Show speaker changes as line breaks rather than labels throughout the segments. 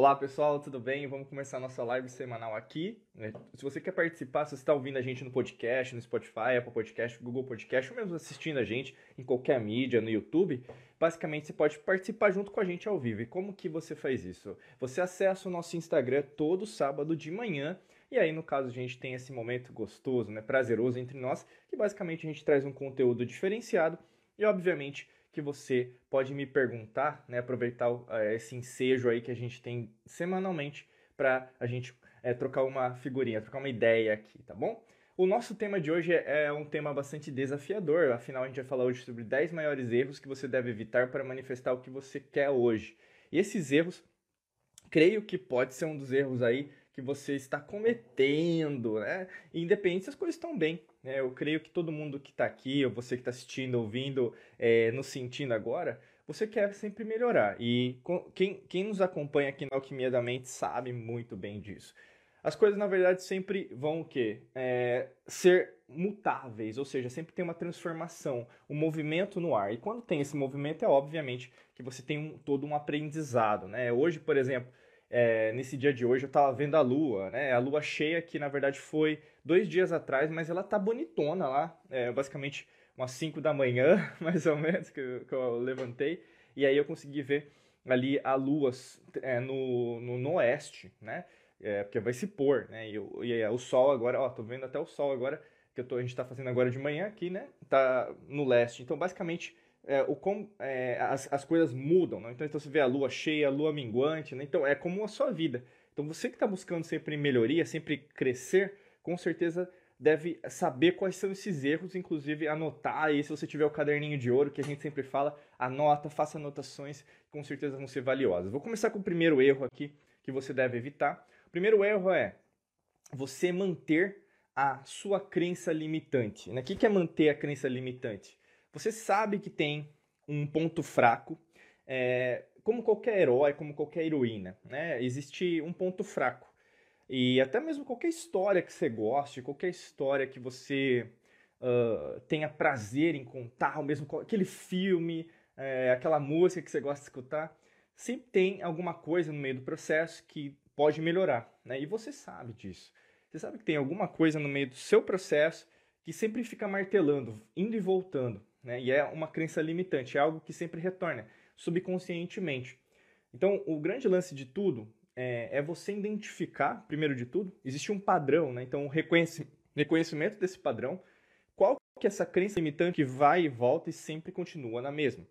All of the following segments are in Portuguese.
Olá pessoal, tudo bem? Vamos começar a nossa live semanal aqui. Né? Se você quer participar, se você está ouvindo a gente no podcast, no Spotify, Apple Podcast, Google Podcast, ou mesmo assistindo a gente em qualquer mídia, no YouTube, basicamente você pode participar junto com a gente ao vivo. E como que você faz isso? Você acessa o nosso Instagram todo sábado de manhã e aí, no caso, a gente tem esse momento gostoso, né, prazeroso entre nós, que basicamente a gente traz um conteúdo diferenciado e, obviamente, que você pode me perguntar, né, aproveitar uh, esse ensejo aí que a gente tem semanalmente para a gente é, trocar uma figurinha, trocar uma ideia aqui, tá bom? O nosso tema de hoje é, é um tema bastante desafiador, afinal a gente vai falar hoje sobre 10 maiores erros que você deve evitar para manifestar o que você quer hoje. E esses erros, creio que pode ser um dos erros aí que você está cometendo, né? Independente se as coisas estão bem. Né? Eu creio que todo mundo que está aqui, ou você que está assistindo, ouvindo, é, nos sentindo agora, você quer sempre melhorar. E quem, quem nos acompanha aqui na Alquimia da Mente sabe muito bem disso. As coisas, na verdade, sempre vão o quê? É, ser mutáveis, ou seja, sempre tem uma transformação, um movimento no ar. E quando tem esse movimento, é obviamente que você tem um, todo um aprendizado. Né? Hoje, por exemplo, é, nesse dia de hoje eu estava vendo a lua, né? A lua cheia que na verdade foi dois dias atrás, mas ela tá bonitona lá, é, basicamente umas 5 da manhã, mais ou menos, que eu, que eu, levantei, e aí eu consegui ver ali a lua é, no, no, no, oeste, né? É, porque vai se pôr, né? E, e o sol agora, ó, tô vendo até o sol agora, que eu tô, a gente está fazendo agora de manhã aqui, né? Tá no leste. Então, basicamente, é, o como é, as, as coisas mudam, né? então, então você vê a lua cheia, a lua minguante, né? então é como a sua vida. Então você que está buscando sempre melhoria, sempre crescer, com certeza deve saber quais são esses erros, inclusive anotar aí, se você tiver o caderninho de ouro, que a gente sempre fala, anota, faça anotações, com certeza vão ser valiosas. Vou começar com o primeiro erro aqui que você deve evitar. O primeiro erro é você manter a sua crença limitante. Né? O que é manter a crença limitante? Você sabe que tem um ponto fraco, é, como qualquer herói, como qualquer heroína, né? Existe um ponto fraco. E até mesmo qualquer história que você goste, qualquer história que você uh, tenha prazer em contar, ou mesmo aquele filme, é, aquela música que você gosta de escutar, sempre tem alguma coisa no meio do processo que pode melhorar, né? E você sabe disso. Você sabe que tem alguma coisa no meio do seu processo que sempre fica martelando, indo e voltando. Né? E é uma crença limitante, é algo que sempre retorna subconscientemente. Então, o grande lance de tudo é, é você identificar, primeiro de tudo, existe um padrão, né? Então, reconhecimento desse padrão, qual que é essa crença limitante que vai e volta e sempre continua na mesma.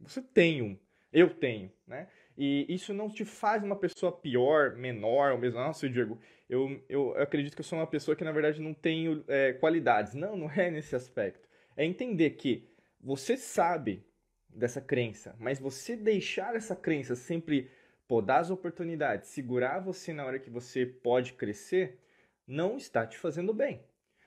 Você tem um, eu tenho, né? E isso não te faz uma pessoa pior, menor, ou mesmo, nossa, Diego, eu, eu, eu acredito que eu sou uma pessoa que na verdade não tenho é, qualidades. Não, não é nesse aspecto. É entender que você sabe dessa crença, mas você deixar essa crença sempre podar as oportunidades, segurar você na hora que você pode crescer, não está te fazendo bem.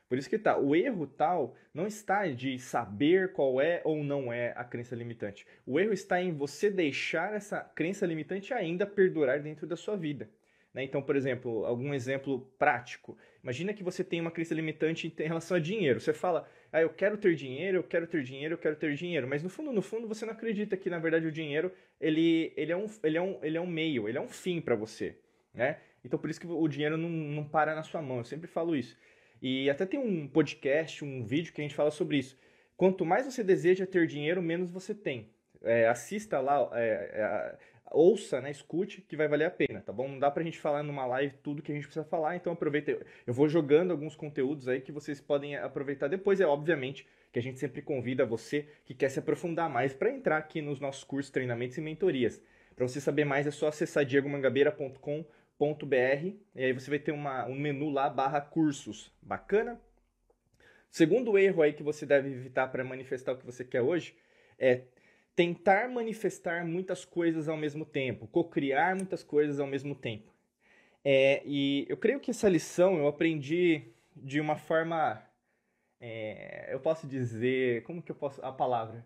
Por isso que tá, o erro tal não está de saber qual é ou não é a crença limitante. O erro está em você deixar essa crença limitante ainda perdurar dentro da sua vida. Né? Então, por exemplo, algum exemplo prático. Imagina que você tem uma crença limitante em relação a dinheiro. Você fala, ah, eu quero ter dinheiro, eu quero ter dinheiro, eu quero ter dinheiro. Mas no fundo, no fundo, você não acredita que, na verdade, o dinheiro ele, ele, é, um, ele, é, um, ele é um meio, ele é um fim para você. Né? Então, por isso que o dinheiro não, não para na sua mão. Eu sempre falo isso. E até tem um podcast, um vídeo que a gente fala sobre isso. Quanto mais você deseja ter dinheiro, menos você tem. É, assista lá, é, é, ouça, né, escute, que vai valer a pena, tá bom? Não dá pra gente falar numa live tudo que a gente precisa falar, então aproveita. Eu vou jogando alguns conteúdos aí que vocês podem aproveitar depois. É obviamente que a gente sempre convida você que quer se aprofundar mais para entrar aqui nos nossos cursos, treinamentos e mentorias. Para você saber mais é só acessar diegomangabeira.com.br e aí você vai ter uma, um menu lá barra cursos. Bacana? Segundo erro aí que você deve evitar para manifestar o que você quer hoje é tentar manifestar muitas coisas ao mesmo tempo, cocriar muitas coisas ao mesmo tempo. É, e eu creio que essa lição eu aprendi de uma forma, é, eu posso dizer, como que eu posso, a palavra?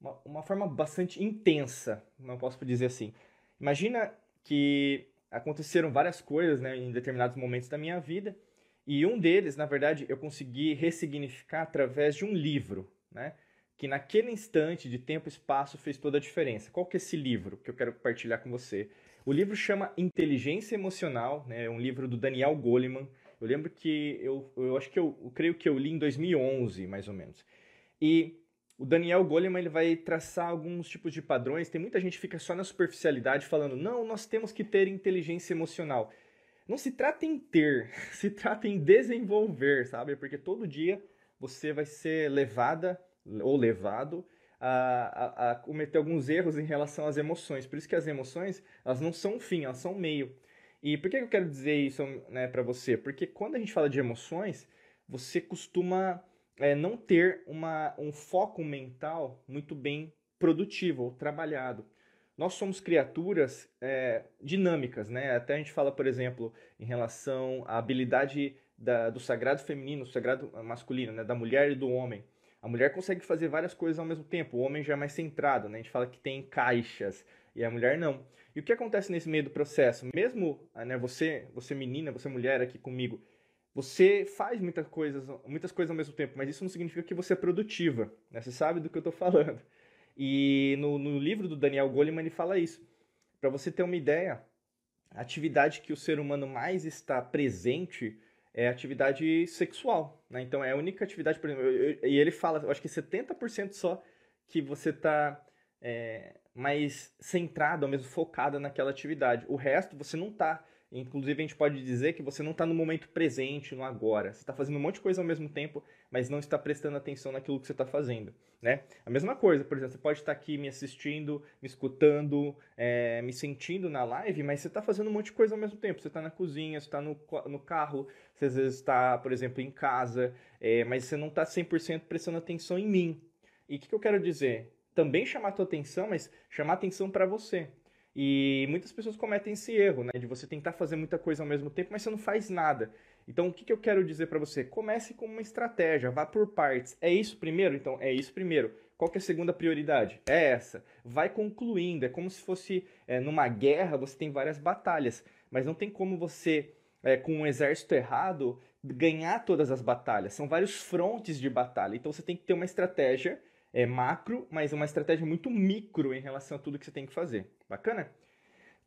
Uma, uma forma bastante intensa, não posso dizer assim. Imagina que aconteceram várias coisas né, em determinados momentos da minha vida, e um deles, na verdade, eu consegui ressignificar através de um livro, né? Que naquele instante de tempo e espaço fez toda a diferença. Qual que é esse livro que eu quero compartilhar com você? O livro chama Inteligência Emocional, né? é um livro do Daniel Goleman. Eu lembro que eu, eu acho que eu, eu creio que eu li em 2011, mais ou menos. E o Daniel Goleman ele vai traçar alguns tipos de padrões. Tem muita gente que fica só na superficialidade falando: "Não, nós temos que ter inteligência emocional". Não se trata em ter, se trata em desenvolver, sabe? Porque todo dia você vai ser levada ou levado a, a, a, cometer alguns erros em relação às emoções. Por isso que as emoções, elas não são um fim, elas são um meio. E por que eu quero dizer isso né, para você? Porque quando a gente fala de emoções, você costuma é, não ter uma, um foco mental muito bem produtivo ou trabalhado. Nós somos criaturas é, dinâmicas, né? Até a gente fala, por exemplo, em relação à habilidade da, do sagrado feminino, do sagrado masculino, né? da mulher e do homem. A mulher consegue fazer várias coisas ao mesmo tempo, o homem já é mais centrado, né? A gente fala que tem caixas e a mulher não. E o que acontece nesse meio do processo? Mesmo né, você, você menina, você mulher aqui comigo, você faz muitas coisas, muitas coisas ao mesmo tempo, mas isso não significa que você é produtiva. Né? Você sabe do que eu estou falando. E no, no, livro do Daniel Goleman ele fala isso. Para você ter uma ideia, a atividade que o ser humano mais está presente é atividade sexual. Né? Então é a única atividade, por exemplo, eu, eu, e ele fala, eu acho que 70% só que você está é, mais centrado, ou mesmo focado naquela atividade. O resto você não está Inclusive, a gente pode dizer que você não está no momento presente, no agora. Você está fazendo um monte de coisa ao mesmo tempo, mas não está prestando atenção naquilo que você está fazendo. Né? A mesma coisa, por exemplo, você pode estar tá aqui me assistindo, me escutando, é, me sentindo na live, mas você está fazendo um monte de coisa ao mesmo tempo. Você está na cozinha, você está no, no carro, você às vezes está, por exemplo, em casa, é, mas você não está 100% prestando atenção em mim. E o que, que eu quero dizer? Também chamar a tua atenção, mas chamar atenção para você. E muitas pessoas cometem esse erro, né? De você tentar fazer muita coisa ao mesmo tempo, mas você não faz nada. Então, o que, que eu quero dizer para você? Comece com uma estratégia, vá por partes. É isso primeiro? Então, é isso primeiro. Qual que é a segunda prioridade? É essa. Vai concluindo. É como se fosse é, numa guerra, você tem várias batalhas, mas não tem como você, é, com um exército errado, ganhar todas as batalhas. São vários frontes de batalha. Então, você tem que ter uma estratégia é, macro, mas uma estratégia muito micro em relação a tudo que você tem que fazer. Bacana?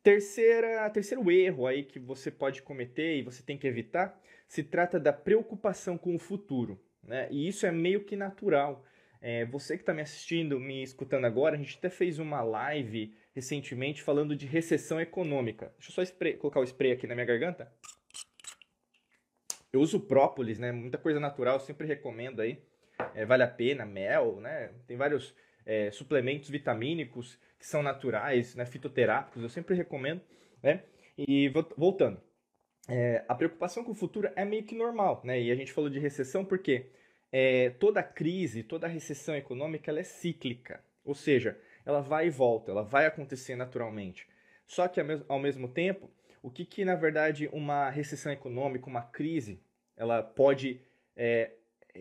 Terceira, terceiro erro aí que você pode cometer e você tem que evitar se trata da preocupação com o futuro. Né? E isso é meio que natural. É, você que está me assistindo, me escutando agora, a gente até fez uma live recentemente falando de recessão econômica. Deixa eu só spray, colocar o spray aqui na minha garganta. Eu uso própolis, né? Muita coisa natural, sempre recomendo aí é, vale a pena, mel, né? Tem vários é, suplementos vitamínicos que são naturais, né? fitoterápicos, eu sempre recomendo, né? E voltando, é, a preocupação com o futuro é meio que normal, né? E a gente falou de recessão porque é, toda crise, toda recessão econômica, ela é cíclica, ou seja, ela vai e volta, ela vai acontecer naturalmente. Só que ao mesmo tempo, o que, que na verdade uma recessão econômica, uma crise, ela pode é,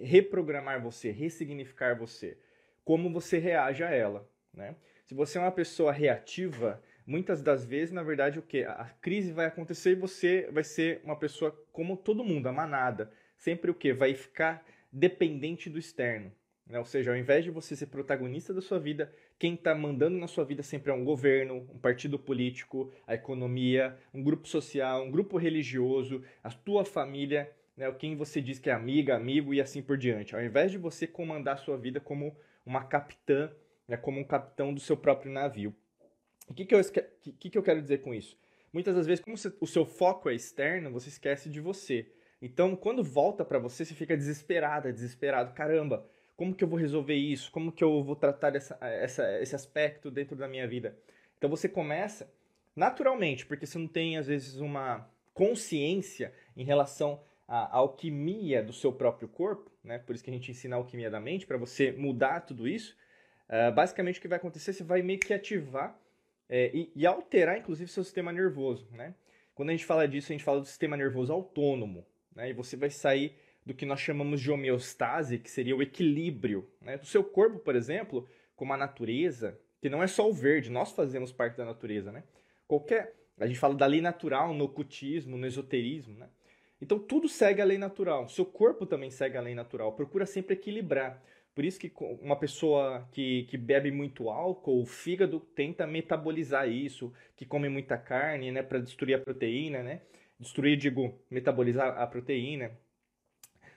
reprogramar você, ressignificar você, como você reage a ela, né? Se você é uma pessoa reativa, muitas das vezes, na verdade, o que? A crise vai acontecer e você vai ser uma pessoa como todo mundo, a manada. Sempre o que? Vai ficar dependente do externo. Né? Ou seja, ao invés de você ser protagonista da sua vida, quem está mandando na sua vida sempre é um governo, um partido político, a economia, um grupo social, um grupo religioso, a tua família né, quem você diz que é amiga, amigo e assim por diante. Ao invés de você comandar a sua vida como uma capitã, né, como um capitão do seu próprio navio. O que, que, eu, que, que eu quero dizer com isso? Muitas das vezes, como você, o seu foco é externo, você esquece de você. Então, quando volta para você, você fica desesperada, desesperado. Caramba, como que eu vou resolver isso? Como que eu vou tratar essa, essa, esse aspecto dentro da minha vida? Então, você começa naturalmente, porque você não tem, às vezes, uma consciência em relação a alquimia do seu próprio corpo, né? por isso que a gente ensina a alquimia da mente, para você mudar tudo isso, uh, basicamente o que vai acontecer, você vai meio que ativar é, e, e, alterar, inclusive, seu sistema nervoso. Né? Quando a gente fala disso, a gente fala do sistema nervoso autônomo, né? e você vai sair do que nós chamamos de homeostase, que seria o equilíbrio. Né? Do seu corpo, por exemplo, como a natureza, que não é só o verde, nós fazemos parte da natureza. Né? Qualquer, a gente fala da lei natural no ocultismo, no esoterismo, né? Então tudo segue a lei natural. Seu corpo também segue a lei natural. Procura sempre equilibrar. Por isso que uma pessoa que, que bebe muito álcool, o fígado tenta metabolizar isso, que come muita carne, né, para destruir a proteína, né? Destruir, digo, metabolizar a proteína.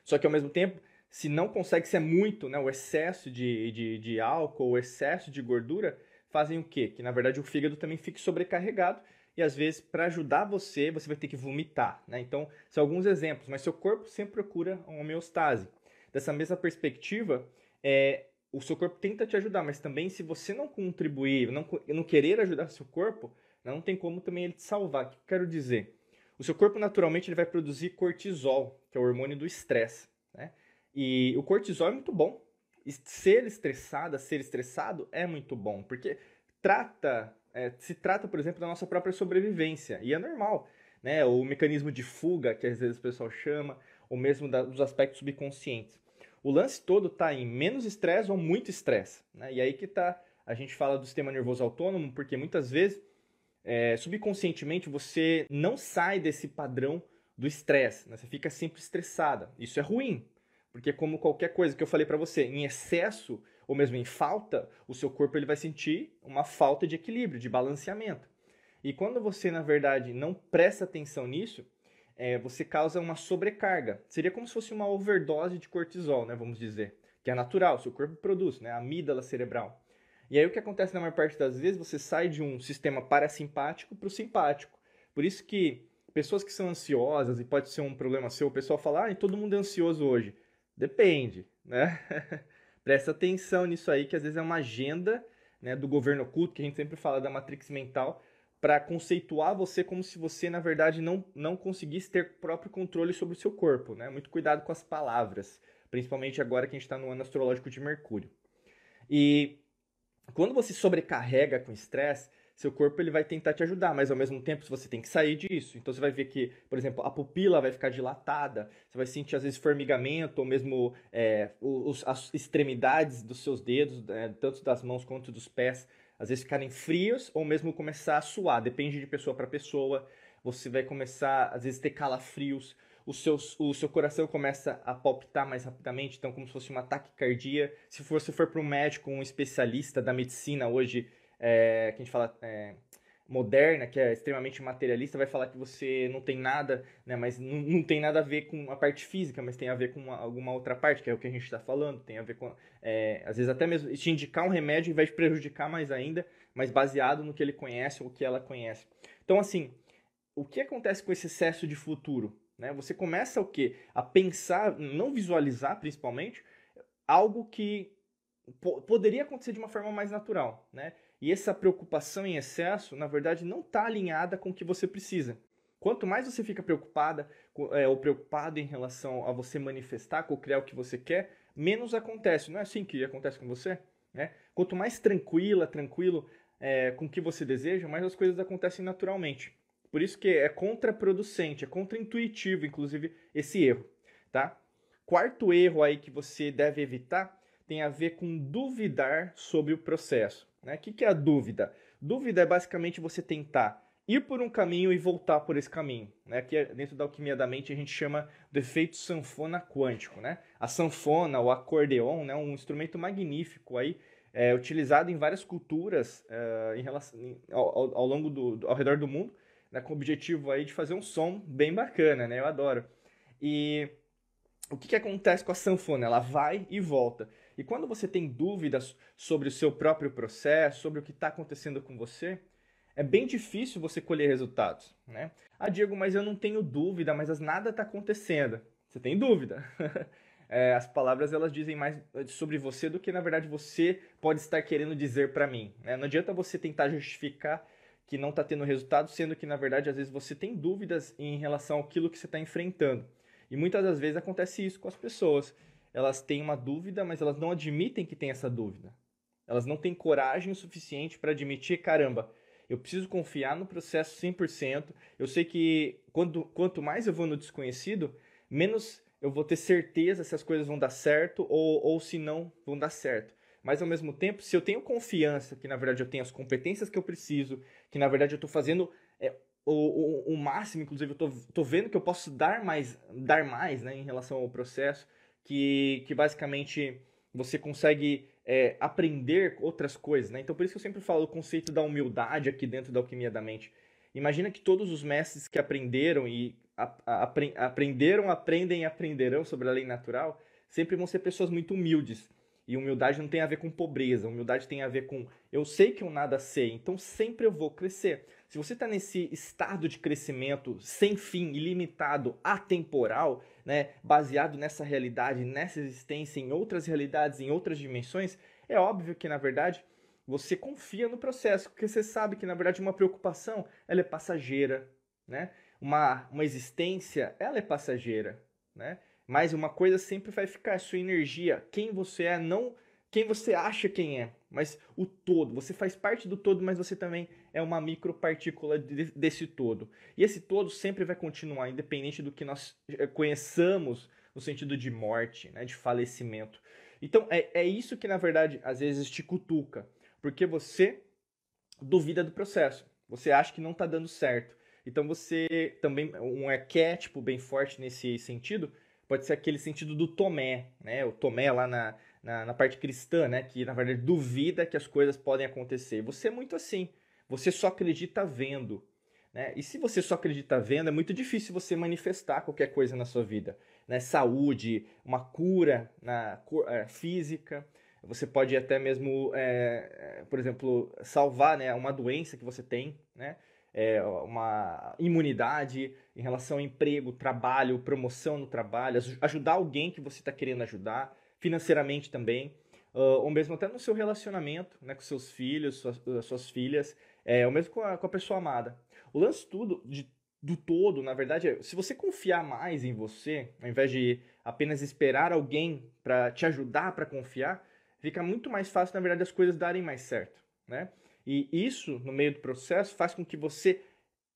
Só que ao mesmo tempo, se não consegue ser muito, né, o excesso de, de, de álcool, o excesso de gordura, fazem o quê? Que na verdade o fígado também fique sobrecarregado e às vezes para ajudar você, você vai ter que vomitar, né? Então, são alguns exemplos, mas seu corpo sempre procura uma homeostase. Dessa mesma perspectiva, é, o seu corpo tenta te ajudar, mas também se você não contribuir, não, não querer ajudar seu corpo, não tem como também ele te salvar. O que eu quero dizer? O seu corpo naturalmente ele vai produzir cortisol, que é o hormônio do estresse. Né? E o cortisol é muito bom. Ser estressada, ser estressado é muito bom, porque trata, é, se trata, por exemplo, da nossa própria sobrevivência, e é normal. Né? O mecanismo de fuga, que às vezes o pessoal chama, ou mesmo da, dos aspectos subconscientes. O lance todo está em menos estresse ou muito estresse. Né? E aí que tá, a gente fala do sistema nervoso autônomo, porque muitas vezes, é, subconscientemente, você não sai desse padrão do estresse. Né? Você fica sempre estressada. Isso é ruim, porque como qualquer coisa que eu falei para você, em excesso ou mesmo em falta, o seu corpo ele vai sentir uma falta de equilíbrio, de balanceamento. E quando você, na verdade, não presta atenção nisso, é, você causa uma sobrecarga. Seria como se fosse uma overdose de cortisol, né, vamos dizer, que é natural, seu corpo produz, né, a amígdala cerebral. E aí o que acontece na maior parte das vezes, você sai de um sistema parasimpático para o simpático. Por isso que pessoas que são ansiosas, e pode ser um problema seu, o pessoal fala, ah, todo mundo é ansioso hoje. Depende, né? Presta atenção nisso aí, que às vezes é uma agenda né, do governo oculto, que a gente sempre fala da matrix mental, para conceituar você como se você, na verdade, não, não conseguisse ter próprio controle sobre o seu corpo. Né? Muito cuidado com as palavras, principalmente agora que a gente está no ano astrológico de Mercúrio. E quando você sobrecarrega com estresse, seu corpo ele vai tentar te ajudar, mas ao mesmo tempo você tem que sair disso. Então você vai ver que, por exemplo, a pupila vai ficar dilatada, você vai sentir às vezes formigamento, ou mesmo é, os, as extremidades dos seus dedos, é, tanto das mãos quanto dos pés, às vezes ficarem frios ou mesmo começar a suar, depende de pessoa para pessoa. Você vai começar, às vezes, ter calafrios, o seu, o seu coração começa a palpitar mais rapidamente, então como se fosse um ataque cardíaco. Se você for para um médico, um especialista da medicina hoje, é, que a gente fala é, moderna, que é extremamente materialista, vai falar que você não tem nada, né, mas não, não tem nada a ver com a parte física, mas tem a ver com uma, alguma outra parte, que é o que a gente está falando, tem a ver com, é, às vezes até mesmo te indicar um remédio vai te prejudicar mais ainda, mas baseado no que ele conhece ou o que ela conhece. Então, assim, o que acontece com esse excesso de futuro? Né? Você começa o quê? A pensar, não visualizar principalmente, algo que poderia acontecer de uma forma mais natural, né? E essa preocupação em excesso, na verdade, não está alinhada com o que você precisa. Quanto mais você fica preocupada é, ou preocupado em relação a você manifestar, criar o que você quer, menos acontece. Não é assim que acontece com você? Né? Quanto mais tranquila, tranquilo é, com o que você deseja, mais as coisas acontecem naturalmente. Por isso que é contraproducente, é contraintuitivo, inclusive, esse erro. Tá? Quarto erro aí que você deve evitar tem a ver com duvidar sobre o processo. Né? O que, é a dúvida? Dúvida é basicamente você tentar ir por um caminho e voltar por esse caminho, né? Que é, dentro da alquimia da mente a gente chama de efeito sanfona quântico, né? A sanfona, o acordeon, né? Um instrumento magnífico aí, é, utilizado em várias culturas é, em relação, em, ao, ao, longo do, ao redor do mundo, né? Com o objetivo aí de fazer um som bem bacana, né? Eu adoro. E o que, que acontece com a sanfona? Ela vai e volta. E quando você tem dúvidas sobre o seu próprio processo, sobre o que está acontecendo com você, é bem difícil você colher resultados, né? Ah, Diego, mas eu não tenho dúvida, mas nada está acontecendo. Você tem dúvida. é, as palavras elas dizem mais sobre você do que na verdade você pode estar querendo dizer para mim. Né? Não adianta você tentar justificar que não está tendo resultado, sendo que na verdade às vezes você tem dúvidas em relação àquilo que você está enfrentando. E muitas das vezes acontece isso com as pessoas elas têm uma dúvida, mas elas não admitem que tem essa dúvida. Elas não têm coragem suficiente para admitir, caramba, eu preciso confiar no processo 100%. Eu sei que quando, quanto mais eu vou no desconhecido, menos eu vou ter certeza se as coisas vão dar certo ou, ou se não vão dar certo. Mas ao mesmo tempo, se eu tenho confiança que na verdade eu tenho as competências que eu preciso, que na verdade eu estou fazendo é, o, o, o, máximo, inclusive eu estou vendo que eu posso dar mais, dar mais né, em relação ao processo, que, que basicamente você consegue é, aprender outras coisas, né? Então por isso que eu sempre falo o conceito da humildade aqui dentro da alquimia da mente. Imagina que todos os mestres que aprenderam e a, a, apre, aprenderam, aprendem e aprenderão sobre a lei natural, sempre vão ser pessoas muito humildes. E humildade não tem a ver com pobreza, humildade tem a ver com eu sei que eu nada sei, então sempre eu vou crescer. Se você está nesse estado de crescimento sem fim, ilimitado, atemporal, né, baseado nessa realidade, nessa existência, em outras realidades, em outras dimensões, é óbvio que, na verdade, você confia no processo, porque você sabe que, na verdade, uma preocupação ela é passageira, né? Uma, uma existência, ela é passageira, né? Mas uma coisa sempre vai ficar, sua energia, quem você é, não quem você acha quem é, mas o todo. Você faz parte do todo, mas você também é uma micropartícula de, desse todo. E esse todo sempre vai continuar, independente do que nós eh, conheçamos no sentido de morte, né, de falecimento. Então é, é isso que, na verdade, às vezes te cutuca, porque você duvida do processo. Você acha que não está dando certo. Então você também, um arquétipo bem forte nesse sentido, pode ser aquele sentido do Tomé, né? O Tomé lá na, na, na, parte cristã, né? Que na verdade duvida que as coisas podem acontecer. Você é muito assim. Você só acredita vendo. Né? E se você só acredita vendo, é muito difícil você manifestar qualquer coisa na sua vida. Né? Saúde, uma cura na, é, física. Você pode até mesmo, é, é, por exemplo, salvar né, uma doença que você tem, né? É, uma imunidade em relação ao emprego, trabalho, promoção no trabalho, ajudar alguém que você está querendo ajudar financeiramente também, uh, ou mesmo até no seu relacionamento né, com seus filhos, suas, suas filhas, é, ou mesmo com a, com a pessoa amada. O lance tudo, de, do todo, na verdade, é, se você confiar mais em você, ao invés de apenas esperar alguém para te ajudar para confiar, fica muito mais fácil, na verdade, as coisas darem mais certo, né? E isso, no meio do processo, faz com que você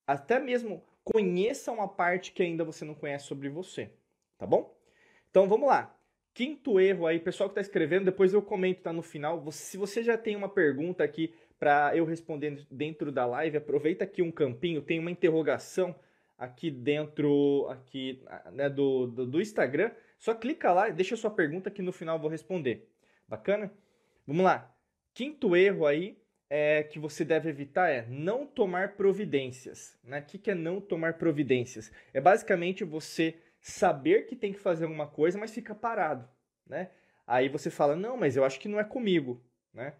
até mesmo conheça uma parte que ainda você não conhece sobre você, tá bom? Então vamos lá. Quinto erro aí, pessoal que está escrevendo, depois eu comento, tá no final. Se você já tem uma pergunta aqui para eu responder dentro da live, aproveita aqui um campinho, tem uma interrogação aqui dentro aqui né, do, do, do Instagram. Só clica lá e deixa sua pergunta que no final eu vou responder. Bacana? Vamos lá. Quinto erro aí é, que você deve evitar é não tomar providências. Né? O que, que é não tomar providências? É basicamente você saber que tem que fazer alguma coisa, mas fica parado, né? Aí você fala, não, mas eu acho que não é comigo, né?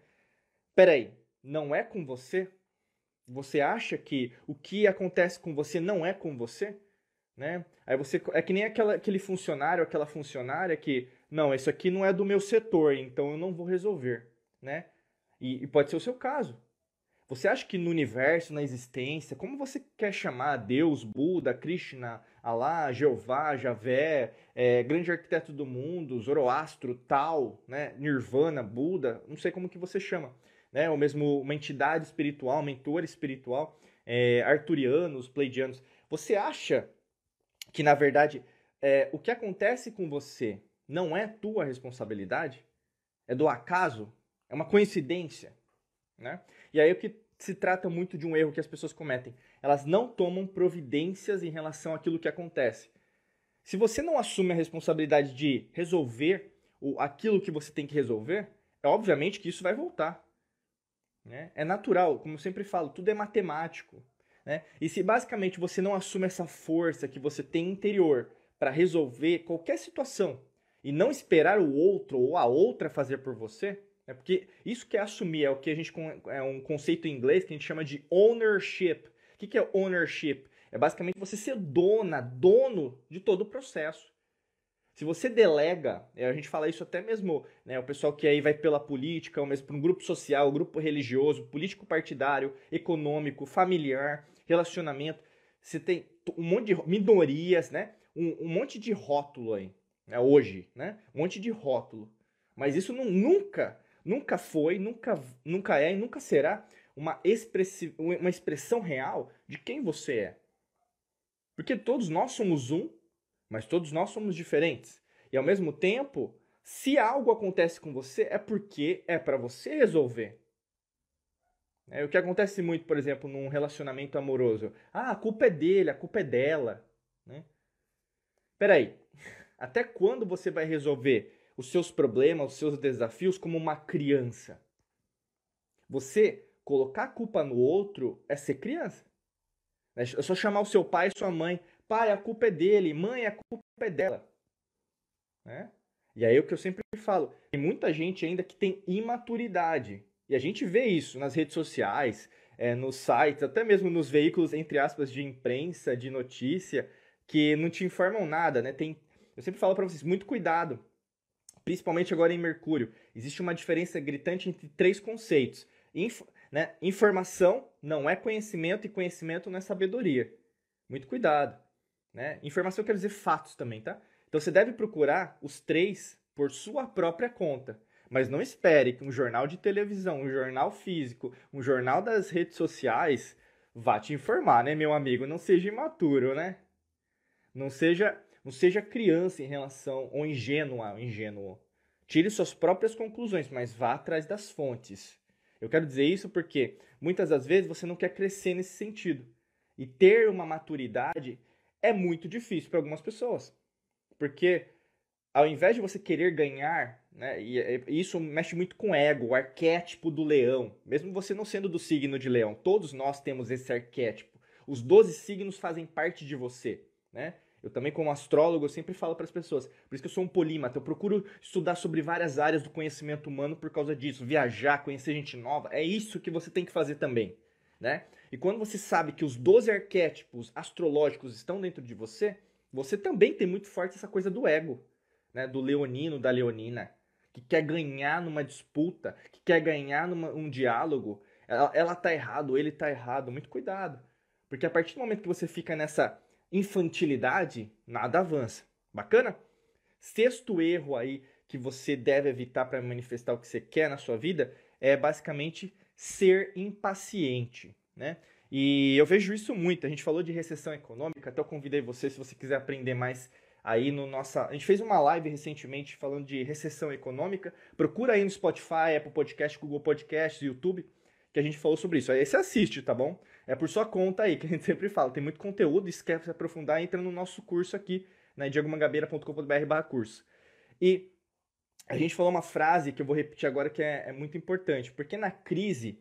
Peraí, não é com você? Você acha que o que acontece com você não é com você? Né? Aí você é que nem aquela, aquele funcionário, aquela funcionária que não, isso aqui não é do meu setor, então eu não vou resolver, né? E, e pode ser o seu caso. Você acha que no universo, na existência, como você quer chamar Deus, Buda, Krishna, Alá, Jeová, Javé, é, grande arquiteto do mundo, Zoroastro, Tal, né, Nirvana, Buda, não sei como que você chama, né, ou mesmo uma entidade espiritual, mentor espiritual, é, arturianos, pleidianos. Você acha que, na verdade, é, o que acontece com você não é tua responsabilidade? É do acaso? É uma coincidência? Né? E aí o que se trata muito de um erro que as pessoas cometem. Elas não tomam providências em relação àquilo que acontece. Se você não assume a responsabilidade de resolver o, aquilo que você tem que resolver, é obviamente que isso vai voltar. Né? É natural, como eu sempre falo, tudo é matemático. Né? E se basicamente você não assume essa força que você tem interior para resolver qualquer situação e não esperar o outro ou a outra fazer por você, é porque isso que é assumir, é o que a gente é um conceito em inglês que a gente chama de ownership. O que é ownership? É basicamente você ser dona, dono de todo o processo. Se você delega, é, a gente fala isso até mesmo, né, o pessoal que aí vai pela política, ou mesmo para um grupo social, grupo religioso, político partidário, econômico, familiar, relacionamento, você tem um monte de minorias, né? Um, um monte de rótulo aí, né, hoje, né? Um monte de rótulo. Mas isso não, nunca nunca foi, nunca, nunca é e nunca será uma, expressi uma expressão real de quem você é. Porque todos nós somos um, mas todos nós somos diferentes. E ao mesmo tempo, se algo acontece com você, é porque é para você resolver. É o que acontece muito, por exemplo, num relacionamento amoroso. Ah, a culpa é dele, a culpa é dela. Né? Peraí, até quando você vai resolver os seus problemas, os seus desafios como uma criança. Você colocar a culpa no outro é ser criança. É só chamar o seu pai e sua mãe. Pai, a culpa é dele. Mãe, a culpa é dela. Né? E aí é o que eu sempre falo. Tem muita gente ainda que tem imaturidade. E a gente vê isso nas redes sociais, é, nos sites, até mesmo nos veículos, entre aspas, de imprensa, de notícia, que não te informam nada, né? Tem, eu sempre falo para vocês, muito cuidado. Principalmente agora em Mercúrio. Existe uma diferença gritante entre três conceitos. Né? Informação não é conhecimento e conhecimento não é sabedoria. Muito cuidado. Né? Informação quer dizer fatos também, tá? Então você deve procurar os três por sua própria conta. Mas não espere que um jornal de televisão, um jornal físico, um jornal das redes sociais vá te informar, né, meu amigo? Não seja imaturo, né? Não seja, não seja criança em relação ou ingênua, ingênuo. Tire suas próprias conclusões, mas vá atrás das fontes. Eu quero dizer isso porque muitas das vezes você não quer crescer nesse sentido. E ter uma maturidade é muito difícil para algumas pessoas. Porque ao invés de você querer ganhar, né, e isso mexe muito com o ego, o arquétipo do leão. Mesmo você não sendo do signo de leão, todos nós temos esse arquétipo. Os 12 signos fazem parte de você, né? Eu também, como astrólogo, eu sempre falo para as pessoas. Por isso que eu sou um polímata. Eu procuro estudar sobre várias áreas do conhecimento humano por causa disso. Viajar, conhecer gente nova. É isso que você tem que fazer também. Né? E quando você sabe que os 12 arquétipos astrológicos estão dentro de você, você também tem muito forte essa coisa do ego. Né? Do leonino, da leonina. Que quer ganhar numa disputa. Que quer ganhar num um diálogo. Ela, ela tá errado, ele tá errado. Muito cuidado. Porque a partir do momento que você fica nessa infantilidade, nada avança. Bacana? Sexto erro aí que você deve evitar para manifestar o que você quer na sua vida é basicamente ser impaciente, né? E eu vejo isso muito. A gente falou de recessão econômica, até eu convidei você se você quiser aprender mais aí no nossa. A gente fez uma live recentemente falando de recessão econômica. Procura aí no Spotify, Apple Podcast, Google Podcast, YouTube, que a gente falou sobre isso. Aí você assiste, tá bom? é por sua conta aí, que a gente sempre fala. Tem muito conteúdo, e se quer se aprofundar, entra no nosso curso aqui, né, diegomangabeira.com.br curso. E a gente falou uma frase que eu vou repetir agora que é, é muito importante, porque na crise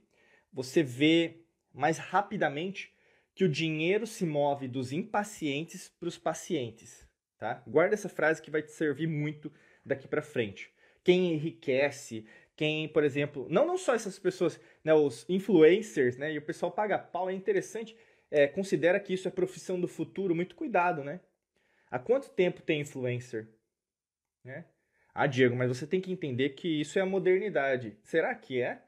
você vê mais rapidamente que o dinheiro se move dos impacientes para os pacientes, tá? Guarda essa frase que vai te servir muito daqui para frente. Quem enriquece, quem, por exemplo, não, não só essas pessoas, né, os influencers, né, e o pessoal paga pau, é interessante, é, considera que isso é profissão do futuro, muito cuidado, né? Há quanto tempo tem influencer? Né? Ah, Diego, mas você tem que entender que isso é a modernidade. Será que é?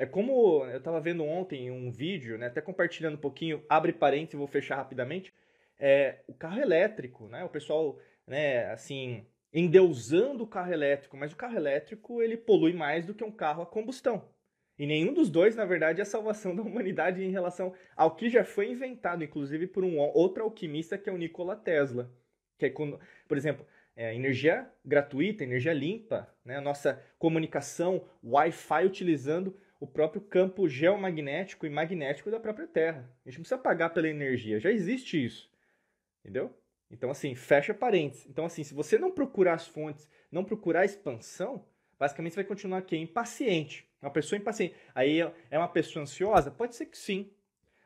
É como eu estava vendo ontem um vídeo, né, até compartilhando um pouquinho, abre parênteses, vou fechar rapidamente, é, o carro elétrico, né? O pessoal, né, assim, endeusando o carro elétrico, mas o carro elétrico ele polui mais do que um carro a combustão. E nenhum dos dois, na verdade, é a salvação da humanidade em relação ao que já foi inventado, inclusive por um outro alquimista que é o Nikola Tesla. Que é quando, por exemplo, é, energia gratuita, energia limpa, né? nossa comunicação, Wi-Fi utilizando o próprio campo geomagnético e magnético da própria Terra. A gente não precisa pagar pela energia, já existe isso. Entendeu? Então, assim, fecha parênteses. Então, assim, se você não procurar as fontes, não procurar a expansão, basicamente você vai continuar aqui impaciente. Uma pessoa impaciente. Aí é uma pessoa ansiosa? Pode ser que sim.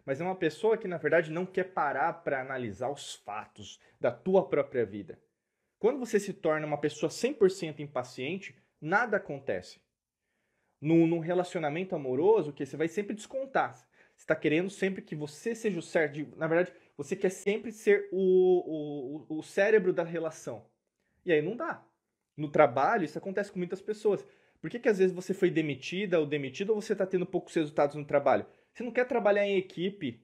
Mas é uma pessoa que, na verdade, não quer parar para analisar os fatos da tua própria vida. Quando você se torna uma pessoa 100% impaciente, nada acontece. No, num relacionamento amoroso, que você vai sempre descontar. Você está querendo sempre que você seja o certo. Na verdade, você quer sempre ser o, o, o cérebro da relação. E aí não dá. No trabalho, isso acontece com muitas pessoas. Por que, que às vezes você foi demitida ou demitido ou você está tendo poucos resultados no trabalho? Você não quer trabalhar em equipe.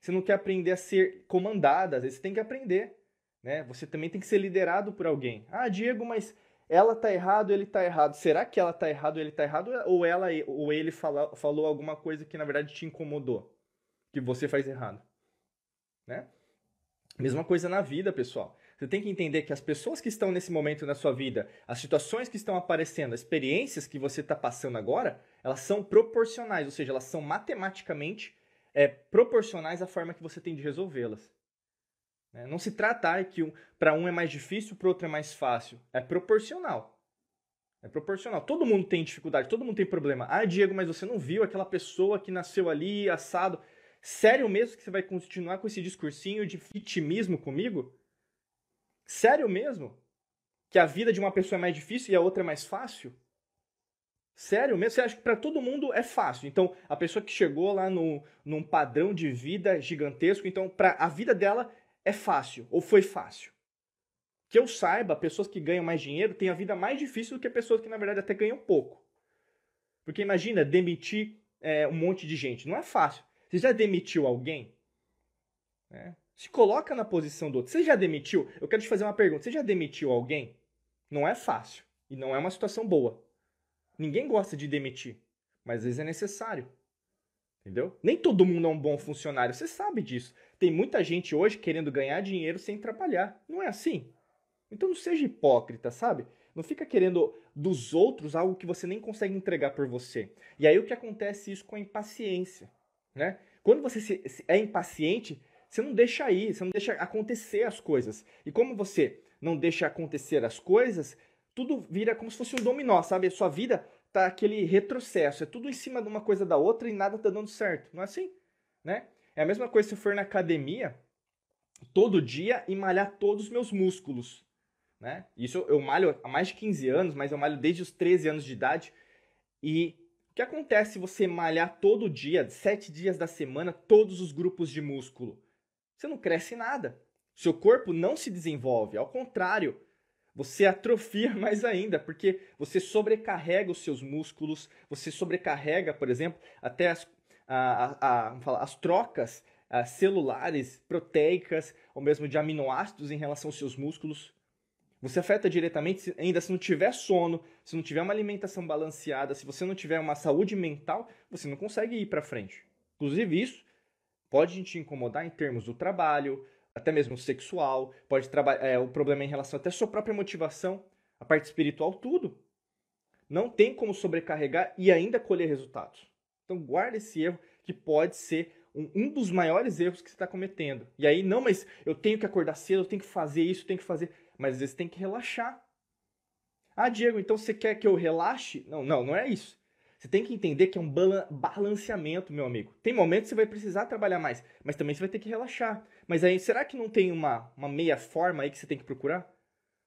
Você não quer aprender a ser comandada. Às vezes você tem que aprender. Né? Você também tem que ser liderado por alguém. Ah, Diego, mas ela tá errado, ele tá errado. Será que ela tá errado, ele tá errado? Ou ela ou ele fala, falou alguma coisa que na verdade te incomodou? Que você faz errado? Né? Mesma coisa na vida, pessoal. Você tem que entender que as pessoas que estão nesse momento na sua vida, as situações que estão aparecendo, as experiências que você está passando agora, elas são proporcionais, ou seja, elas são matematicamente é, proporcionais à forma que você tem de resolvê-las. Né? Não se trata que um, para um é mais difícil, para outro é mais fácil. É proporcional. É proporcional. Todo mundo tem dificuldade, todo mundo tem problema. Ah, Diego, mas você não viu aquela pessoa que nasceu ali, assado. Sério mesmo que você vai continuar com esse discursinho de vitimismo comigo? Sério mesmo? Que a vida de uma pessoa é mais difícil e a outra é mais fácil? Sério mesmo? Você acha que para todo mundo é fácil? Então, a pessoa que chegou lá no, num padrão de vida gigantesco, então, para a vida dela é fácil ou foi fácil? Que eu saiba, pessoas que ganham mais dinheiro têm a vida mais difícil do que pessoas que, na verdade, até ganham pouco. Porque imagina demitir é, um monte de gente. Não é fácil. Você já demitiu alguém? É. Se coloca na posição do outro. Você já demitiu? Eu quero te fazer uma pergunta. Você já demitiu alguém? Não é fácil. E não é uma situação boa. Ninguém gosta de demitir. Mas às vezes é necessário. Entendeu? Nem todo mundo é um bom funcionário. Você sabe disso. Tem muita gente hoje querendo ganhar dinheiro sem trabalhar. Não é assim? Então não seja hipócrita, sabe? Não fica querendo dos outros algo que você nem consegue entregar por você. E aí o que acontece isso com a impaciência, né? Quando você se, se é impaciente, você não deixa ir, você não deixa acontecer as coisas. E como você não deixa acontecer as coisas, tudo vira como se fosse um dominó, sabe? A sua vida tá aquele retrocesso, é tudo em cima de uma coisa da outra e nada tá dando certo. Não é assim, né? É a mesma coisa se eu for na academia todo dia e malhar todos os meus músculos. Né? Isso eu malho há mais de 15 anos, mas eu malho desde os 13 anos de idade. E o que acontece se você malhar todo dia, sete dias da semana, todos os grupos de músculo? Você não cresce nada. Seu corpo não se desenvolve, ao contrário, você atrofia mais ainda, porque você sobrecarrega os seus músculos, você sobrecarrega, por exemplo, até as, a, a, as trocas celulares, proteicas, ou mesmo de aminoácidos em relação aos seus músculos. Você afeta diretamente, ainda se não tiver sono, se não tiver uma alimentação balanceada, se você não tiver uma saúde mental, você não consegue ir para frente. Inclusive isso pode te incomodar em termos do trabalho, até mesmo sexual, pode trabalhar é, o problema em relação até à sua própria motivação, a parte espiritual, tudo. Não tem como sobrecarregar e ainda colher resultados. Então guarda esse erro que pode ser um, um dos maiores erros que você está cometendo. E aí, não, mas eu tenho que acordar cedo, eu tenho que fazer isso, eu tenho que fazer mas às vezes tem que relaxar. Ah, Diego, então você quer que eu relaxe? Não, não, não é isso. Você tem que entender que é um balanceamento, meu amigo. Tem momentos que você vai precisar trabalhar mais, mas também você vai ter que relaxar. Mas aí, será que não tem uma, uma meia forma aí que você tem que procurar?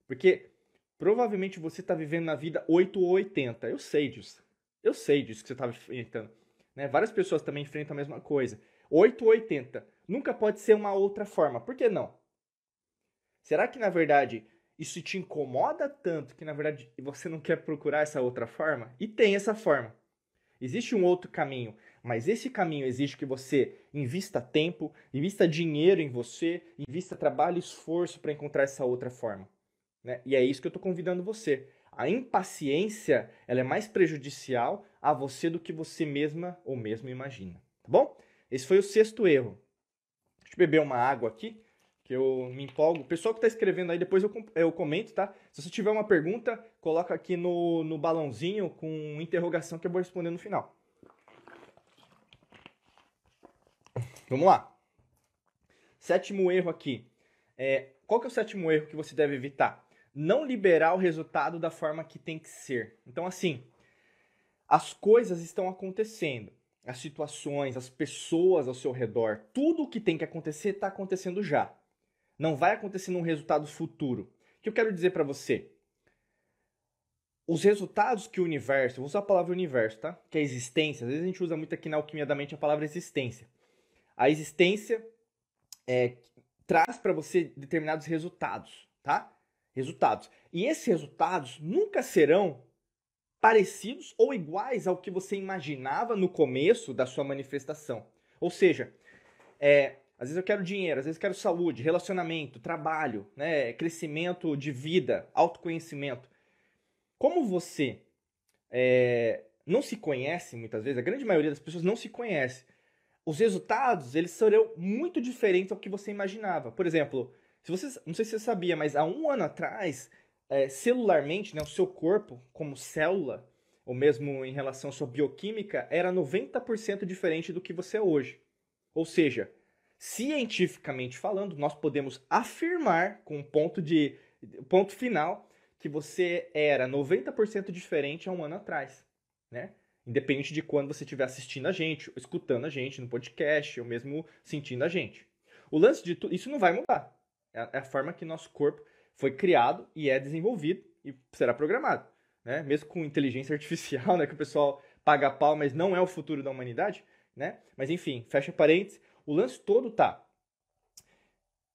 Porque provavelmente você está vivendo na vida 8 ou 80. Eu sei disso. Eu sei disso que você está enfrentando. Né? Várias pessoas também enfrentam a mesma coisa. 8 ou 80. Nunca pode ser uma outra forma. Por que não? Será que na verdade isso te incomoda tanto que na verdade você não quer procurar essa outra forma? E tem essa forma. Existe um outro caminho, mas esse caminho exige que você invista tempo, invista dinheiro em você, invista trabalho e esforço para encontrar essa outra forma. Né? E é isso que eu estou convidando você. A impaciência ela é mais prejudicial a você do que você mesma ou mesmo imagina. Tá bom? Esse foi o sexto erro. Deixa eu beber uma água aqui que eu me empolgo. O pessoal que está escrevendo aí, depois eu, eu comento, tá? Se você tiver uma pergunta, coloca aqui no, no balãozinho com interrogação que eu vou responder no final. Vamos lá. Sétimo erro aqui. É, qual que é o sétimo erro que você deve evitar? Não liberar o resultado da forma que tem que ser. Então, assim, as coisas estão acontecendo. As situações, as pessoas ao seu redor, tudo o que tem que acontecer está acontecendo já. Não vai acontecer num resultado futuro. O que eu quero dizer para você? Os resultados que o universo, vou usar a palavra universo, tá? Que é a existência. Às vezes a gente usa muito aqui na alquimia da mente a palavra existência. A existência é, traz para você determinados resultados, tá? Resultados. E esses resultados nunca serão parecidos ou iguais ao que você imaginava no começo da sua manifestação. Ou seja, é, às vezes eu quero dinheiro, às vezes eu quero saúde, relacionamento, trabalho, né, crescimento de vida, autoconhecimento. Como você é, não se conhece muitas vezes, a grande maioria das pessoas não se conhece, os resultados eles serão muito diferentes ao que você imaginava. Por exemplo, se você, não sei se você sabia, mas há um ano atrás, é, celularmente, né, o seu corpo como célula, ou mesmo em relação à sua bioquímica, era 90% diferente do que você é hoje. Ou seja, cientificamente falando, nós podemos afirmar com ponto de ponto final que você era 90% diferente há um ano atrás, né? Independente de quando você estiver assistindo a gente, escutando a gente no podcast, ou mesmo sentindo a gente. O lance de tudo, isso não vai mudar. É, é a forma que nosso corpo foi criado e é desenvolvido e será programado. Né? Mesmo com inteligência artificial, né? que o pessoal paga pau, mas não é o futuro da humanidade. Né? Mas enfim, fecha parênteses. O lance todo tá.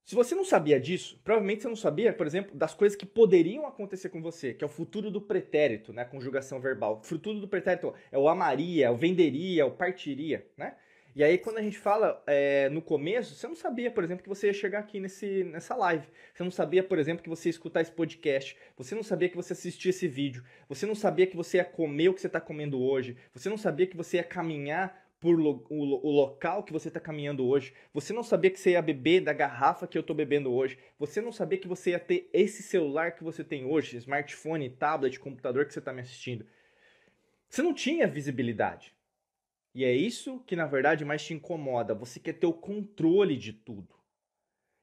Se você não sabia disso, provavelmente você não sabia, por exemplo, das coisas que poderiam acontecer com você, que é o futuro do pretérito, né? Conjugação verbal. O futuro do pretérito é o amaria, o venderia, o partiria, né? E aí, quando a gente fala é, no começo, você não sabia, por exemplo, que você ia chegar aqui nesse, nessa live. Você não sabia, por exemplo, que você ia escutar esse podcast. Você não sabia que você assistia esse vídeo. Você não sabia que você ia comer o que você está comendo hoje. Você não sabia que você ia caminhar por lo, o, o, local que você está caminhando hoje. Você não sabia que você ia beber da garrafa que eu estou bebendo hoje. Você não sabia que você ia ter esse celular que você tem hoje, smartphone, tablet, computador que você está me assistindo. Você não tinha visibilidade. E é isso que na verdade mais te incomoda. Você quer ter o controle de tudo.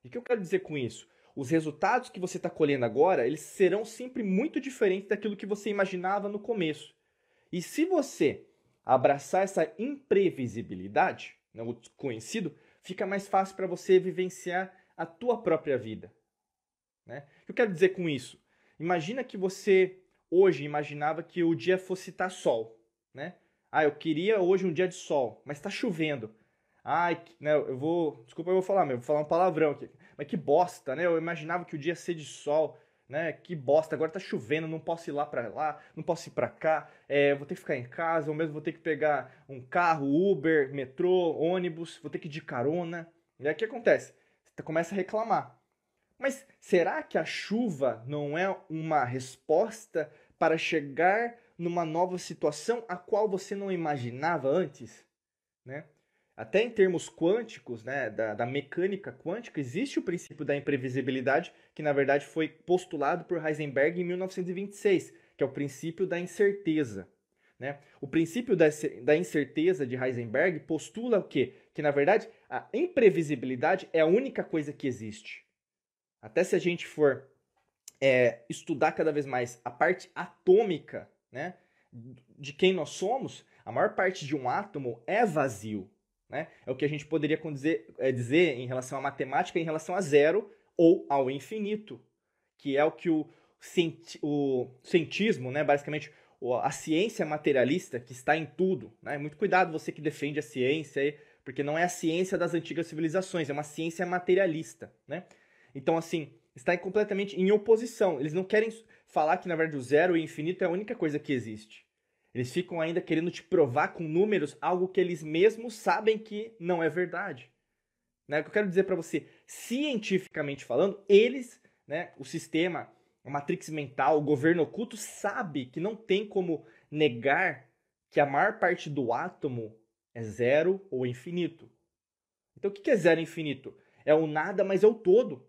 E o que eu quero dizer com isso? Os resultados que você está colhendo agora, eles serão sempre muito diferentes daquilo que você imaginava no começo. E se você abraçar essa imprevisibilidade, né, o desconhecido, fica mais fácil para você vivenciar a tua própria vida. Né? O que eu quero dizer com isso? Imagina que você hoje imaginava que o dia fosse estar tá sol, né? Ah, eu queria hoje um dia de sol, mas está chovendo. Ai, né, eu vou. Desculpa, eu vou falar, meu, vou falar um palavrão aqui. Mas que bosta, né? Eu imaginava que o dia ia ser de sol, né? Que bosta, agora tá chovendo, não posso ir lá para lá, não posso ir para cá, é, vou ter que ficar em casa, ou mesmo vou ter que pegar um carro, Uber, metrô, ônibus, vou ter que ir de carona. E aí o que acontece? Você começa a reclamar. Mas será que a chuva não é uma resposta para chegar numa nova situação a qual você não imaginava antes, né? Até em termos quânticos, né, da, da mecânica quântica, existe o princípio da imprevisibilidade, que na verdade foi postulado por Heisenberg em 1926, que é o princípio da incerteza. Né? O princípio da, incerteza de Heisenberg postula o quê? Que na verdade a imprevisibilidade é a única coisa que existe. Até se a gente for é, estudar cada vez mais a parte atômica né, de quem nós somos, a maior parte de um átomo é vazio. Né? É o que a gente poderia dizer, é, dizer em relação à matemática, em relação a zero ou ao infinito, que é o que o, cienti o cientismo, né, basicamente a ciência materialista que está em tudo. Né? Muito cuidado você que defende a ciência, porque não é a ciência das antigas civilizações, é uma ciência materialista. Né? Então, assim, está completamente em oposição. Eles não querem falar que, na verdade, o zero e o infinito é a única coisa que existe. Eles ficam ainda querendo te provar com números algo que eles mesmos sabem que não é verdade. Né? O que eu quero dizer para você, cientificamente falando, eles, né, o sistema, a matrix mental, o governo oculto, sabe que não tem como negar que a maior parte do átomo é zero ou infinito. Então, o que é zero e infinito? É o nada, mas é o todo.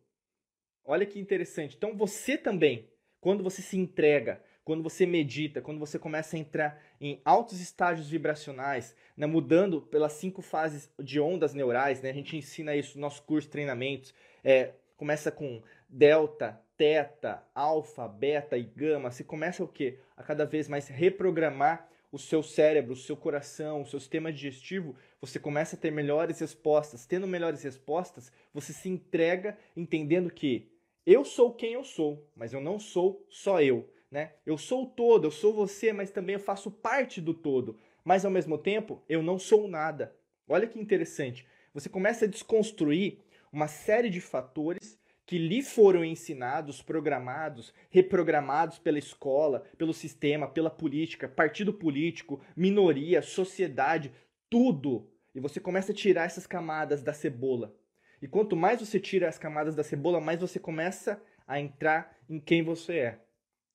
Olha que interessante. Então, você também quando você se entrega, quando você medita, quando você começa a entrar em altos estágios vibracionais, né, mudando pelas cinco fases de ondas neurais, né, a gente ensina isso no nosso curso de treinamentos, é, começa com delta, teta, alfa, beta e gama, você começa o quê? A cada vez mais reprogramar o seu cérebro, o seu coração, o seu sistema digestivo, você começa a ter melhores respostas. Tendo melhores respostas, você se entrega entendendo que eu sou quem eu sou, mas eu não sou só eu. Né? Eu sou o todo, eu sou você, mas também eu faço parte do todo. Mas ao mesmo tempo, eu não sou nada. Olha que interessante. Você começa a desconstruir uma série de fatores que lhe foram ensinados, programados, reprogramados pela escola, pelo sistema, pela política, partido político, minoria, sociedade, tudo. E você começa a tirar essas camadas da cebola. E quanto mais você tira as camadas da cebola, mais você começa a entrar em quem você é.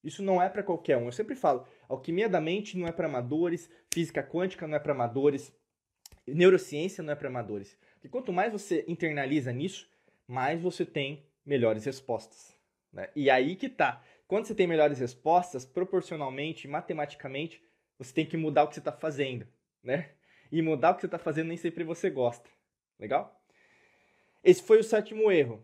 Isso não é para qualquer um. Eu sempre falo, alquimia da mente não é para amadores, física quântica não é para amadores, neurociência não é para amadores. E quanto mais você internaliza nisso, mais você tem melhores respostas. Né? E aí que tá. Quando você tem melhores respostas, proporcionalmente, matematicamente, você tem que mudar o que você está fazendo, né? E mudar o que você está fazendo nem sempre você gosta. Legal? Esse foi o sétimo erro.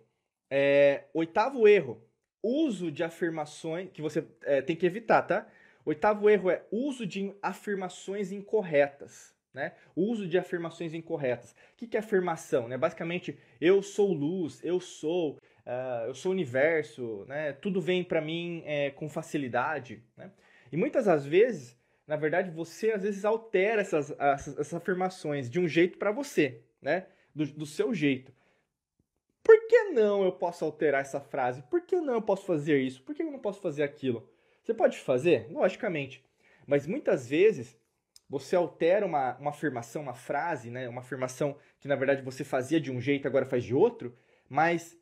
É, oitavo erro uso de afirmações que você é, tem que evitar, tá? Oitavo erro é uso de afirmações incorretas. Né? Uso de afirmações incorretas. O que, que é afirmação? Né? Basicamente, eu sou luz, eu sou, uh, eu sou universo, né? tudo vem para mim é, com facilidade. Né? E muitas das vezes, na verdade, você às vezes altera essas, essas, essas afirmações de um jeito para você, né? Do, do, seu jeito. Por que não eu posso alterar essa frase? Por que não eu posso fazer isso? Por que eu não posso fazer aquilo? Você pode fazer? Logicamente. Mas muitas vezes você altera uma, uma afirmação, uma frase, né? uma afirmação que na verdade você fazia de um jeito agora faz de outro, mas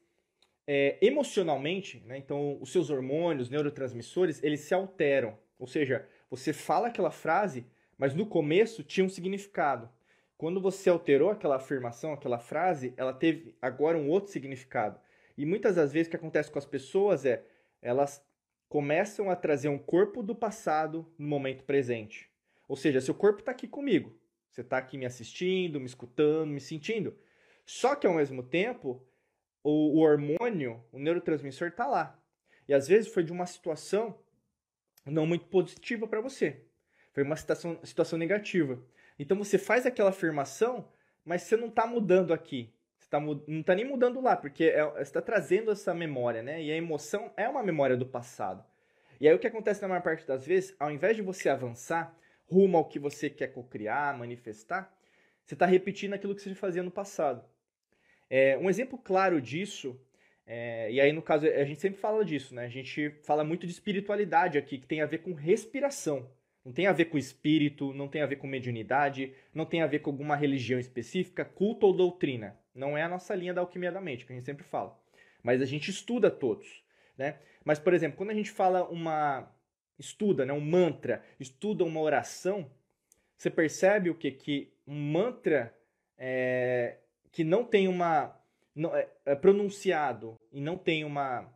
é, emocionalmente, né? então os seus hormônios, neurotransmissores, eles se alteram. Ou seja, você fala aquela frase, mas no começo tinha um significado. Quando você alterou aquela afirmação, aquela frase, ela teve agora um outro significado. E muitas das vezes o que acontece com as pessoas é elas começam a trazer um corpo do passado no momento presente. Ou seja, seu corpo está aqui comigo. Você está aqui me assistindo, me escutando, me sentindo. Só que ao mesmo tempo, o, o hormônio, o neurotransmissor está lá. E às vezes foi de uma situação não muito positiva para você. Foi uma situação, situação negativa. Então você faz aquela afirmação, mas você não está mudando aqui. Você tá, não está nem mudando lá, porque é, você está trazendo essa memória, né? E a emoção é uma memória do passado. E aí o que acontece na maior parte das vezes, ao invés de você avançar rumo ao que você quer cocriar, manifestar, você está repetindo aquilo que você fazia no passado. É, um exemplo claro disso, é, e aí no caso a gente sempre fala disso, né? A gente fala muito de espiritualidade aqui, que tem a ver com respiração. Não tem a ver com espírito, não tem a ver com mediunidade, não tem a ver com alguma religião específica, culto ou doutrina. Não é a nossa linha da alquimia da mente, que a gente sempre fala. Mas a gente estuda todos, né? Mas, por exemplo, quando a gente fala uma, estuda, né, um mantra, estuda uma oração, você percebe o que? Que um mantra é, que não tem uma. É, é, pronunciado e não tem uma,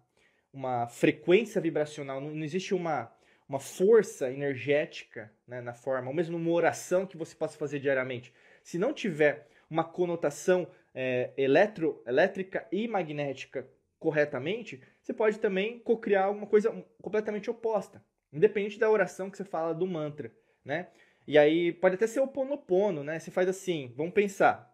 uma frequência vibracional, não existe uma, uma força energética né, na forma, ou mesmo uma oração que você possa fazer diariamente. Se não tiver uma conotação é, eletro, elétrica e magnética corretamente, você pode também cocriar uma coisa completamente oposta. Independente da oração que você fala do mantra, né? E aí pode até ser o ponopono, né? Você faz assim, vamos pensar.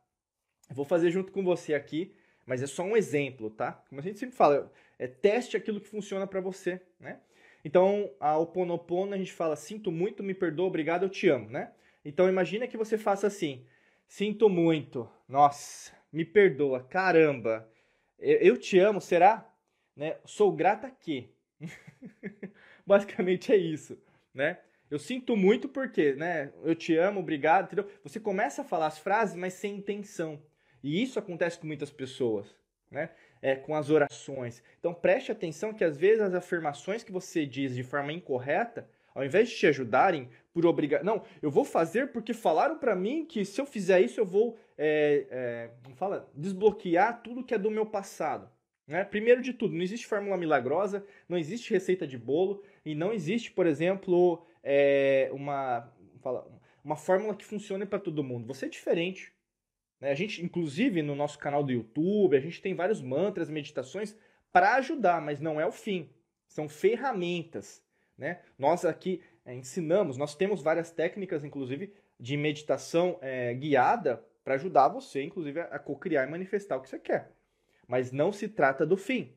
vou fazer junto com você aqui, mas é só um exemplo, tá? Como a gente sempre fala, é teste aquilo que funciona para você, né? Então, a Oponopono a gente fala sinto muito, me perdoa, obrigado, eu te amo, né? Então imagina que você faça assim: sinto muito, nossa, me perdoa, caramba, eu, eu te amo, será? Né? Sou grata aqui. Basicamente é isso, né? Eu sinto muito porque, né? Eu te amo, obrigado, entendeu? Você começa a falar as frases, mas sem intenção. E isso acontece com muitas pessoas, né? É, com as orações. Então preste atenção que às vezes as afirmações que você diz de forma incorreta, ao invés de te ajudarem por obrigar, não, eu vou fazer porque falaram para mim que se eu fizer isso eu vou, é, é, fala, desbloquear tudo que é do meu passado. Né? Primeiro de tudo, não existe fórmula milagrosa, não existe receita de bolo e não existe, por exemplo, é, uma, fala, uma fórmula que funcione para todo mundo. Você é diferente. Né? A gente, inclusive, no nosso canal do YouTube, a gente tem vários mantras, meditações para ajudar, mas não é o fim. São ferramentas. Né? Nós aqui é, ensinamos, nós temos várias técnicas, inclusive, de meditação é, guiada para ajudar você, inclusive, a, co-criar e manifestar o que você quer mas não se trata do fim.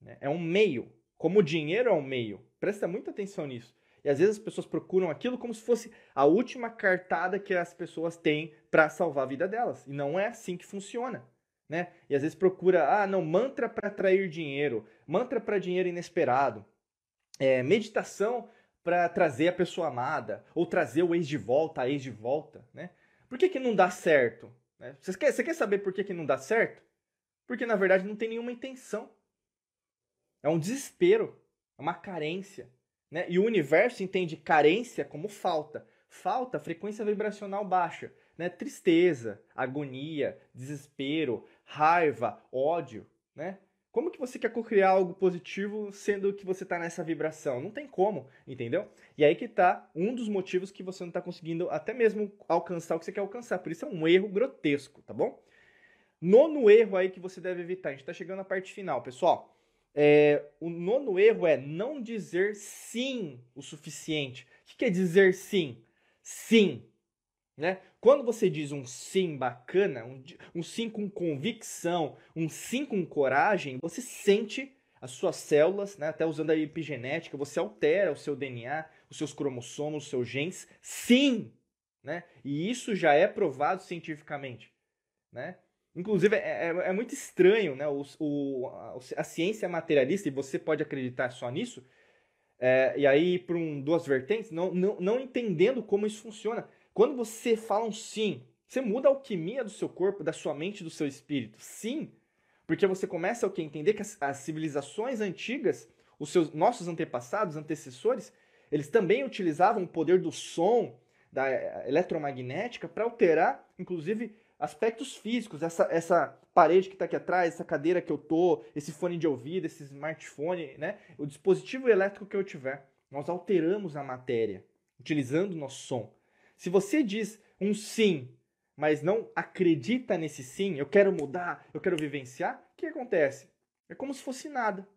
Né? É um meio. Como o dinheiro é um meio. Presta muita atenção nisso. E às vezes as pessoas procuram aquilo como se fosse a última cartada que as pessoas têm para salvar a vida delas. E não é assim que funciona. Né? E às vezes procura, ah, não, mantra para atrair dinheiro, mantra para dinheiro inesperado, é, meditação para trazer a pessoa amada, ou trazer o ex de volta, a ex de volta. Né? Por que, que não dá certo? Né? Você, quer, você quer saber por que, que não dá certo? Porque na verdade não tem nenhuma intenção. É um desespero, é uma carência. Né? E o universo entende carência como falta. Falta, frequência vibracional baixa. Né? Tristeza, agonia, desespero, raiva, ódio. Né? Como que você quer criar algo positivo sendo que você está nessa vibração? Não tem como, entendeu? E aí que está um dos motivos que você não está conseguindo até mesmo alcançar o que você quer alcançar. Por isso é um erro grotesco, tá bom? Nono erro aí que você deve evitar. A gente está chegando na parte final, pessoal. É, o nono erro é não dizer sim o suficiente. O que quer dizer sim? Sim. Né? Quando você diz um sim bacana, um, um sim com convicção, um sim com coragem, você sente as suas células, né, até usando a epigenética, você altera o seu DNA, os seus cromossomos, os seus genes, sim, né? E isso já é provado cientificamente, né? Inclusive, é, é, é muito estranho, né? O, o, a, a, ciência materialista, e você pode acreditar só nisso, é, e aí por um, duas vertentes, não, não, não entendendo como isso funciona. Quando você fala um sim, você muda a alquimia do seu corpo, da sua mente, do seu espírito. Sim, porque você começa a entender que as, as civilizações antigas, os seus nossos antepassados, antecessores, eles também utilizavam o poder do som, da eh, eletromagnética, para alterar, inclusive, aspectos físicos. Essa, essa parede que está aqui atrás, essa cadeira que eu tô, esse fone de ouvido, esse smartphone, né? o dispositivo elétrico que eu tiver. Nós alteramos a matéria, utilizando o nosso som. Se você diz um sim mas não acredita nesse sim, eu quero mudar, eu quero vivenciar, o que acontece? É como se fosse nada.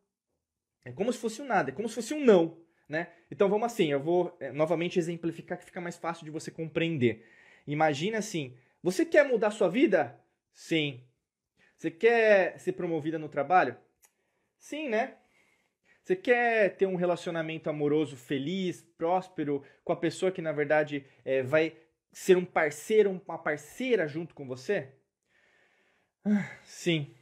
É como se fosse um nada, é como se fosse um não. Né? Então vamos assim, eu vou é, novamente exemplificar que fica mais fácil de você compreender. Imagina assim, você quer mudar sua vida? Sim. Você quer ser promovida no trabalho? Sim, né? Você quer ter um relacionamento amoroso feliz, próspero, com a pessoa que na verdade é, vai ser um parceiro, uma parceira junto com você? Ah, sim,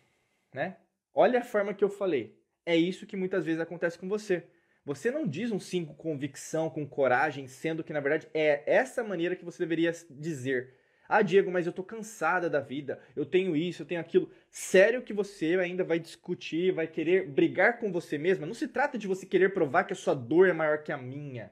né? Olha a forma que eu falei. É isso que muitas vezes acontece com você. Você não diz um sim com convicção, com coragem, sendo que na verdade é essa maneira que você deveria dizer. Ah, Diego, mas eu tô cansada da vida, eu tenho isso, eu tenho aquilo. Sério que você ainda vai discutir, vai querer brigar com você mesma? Não se trata de você querer provar que a sua dor é maior que a minha.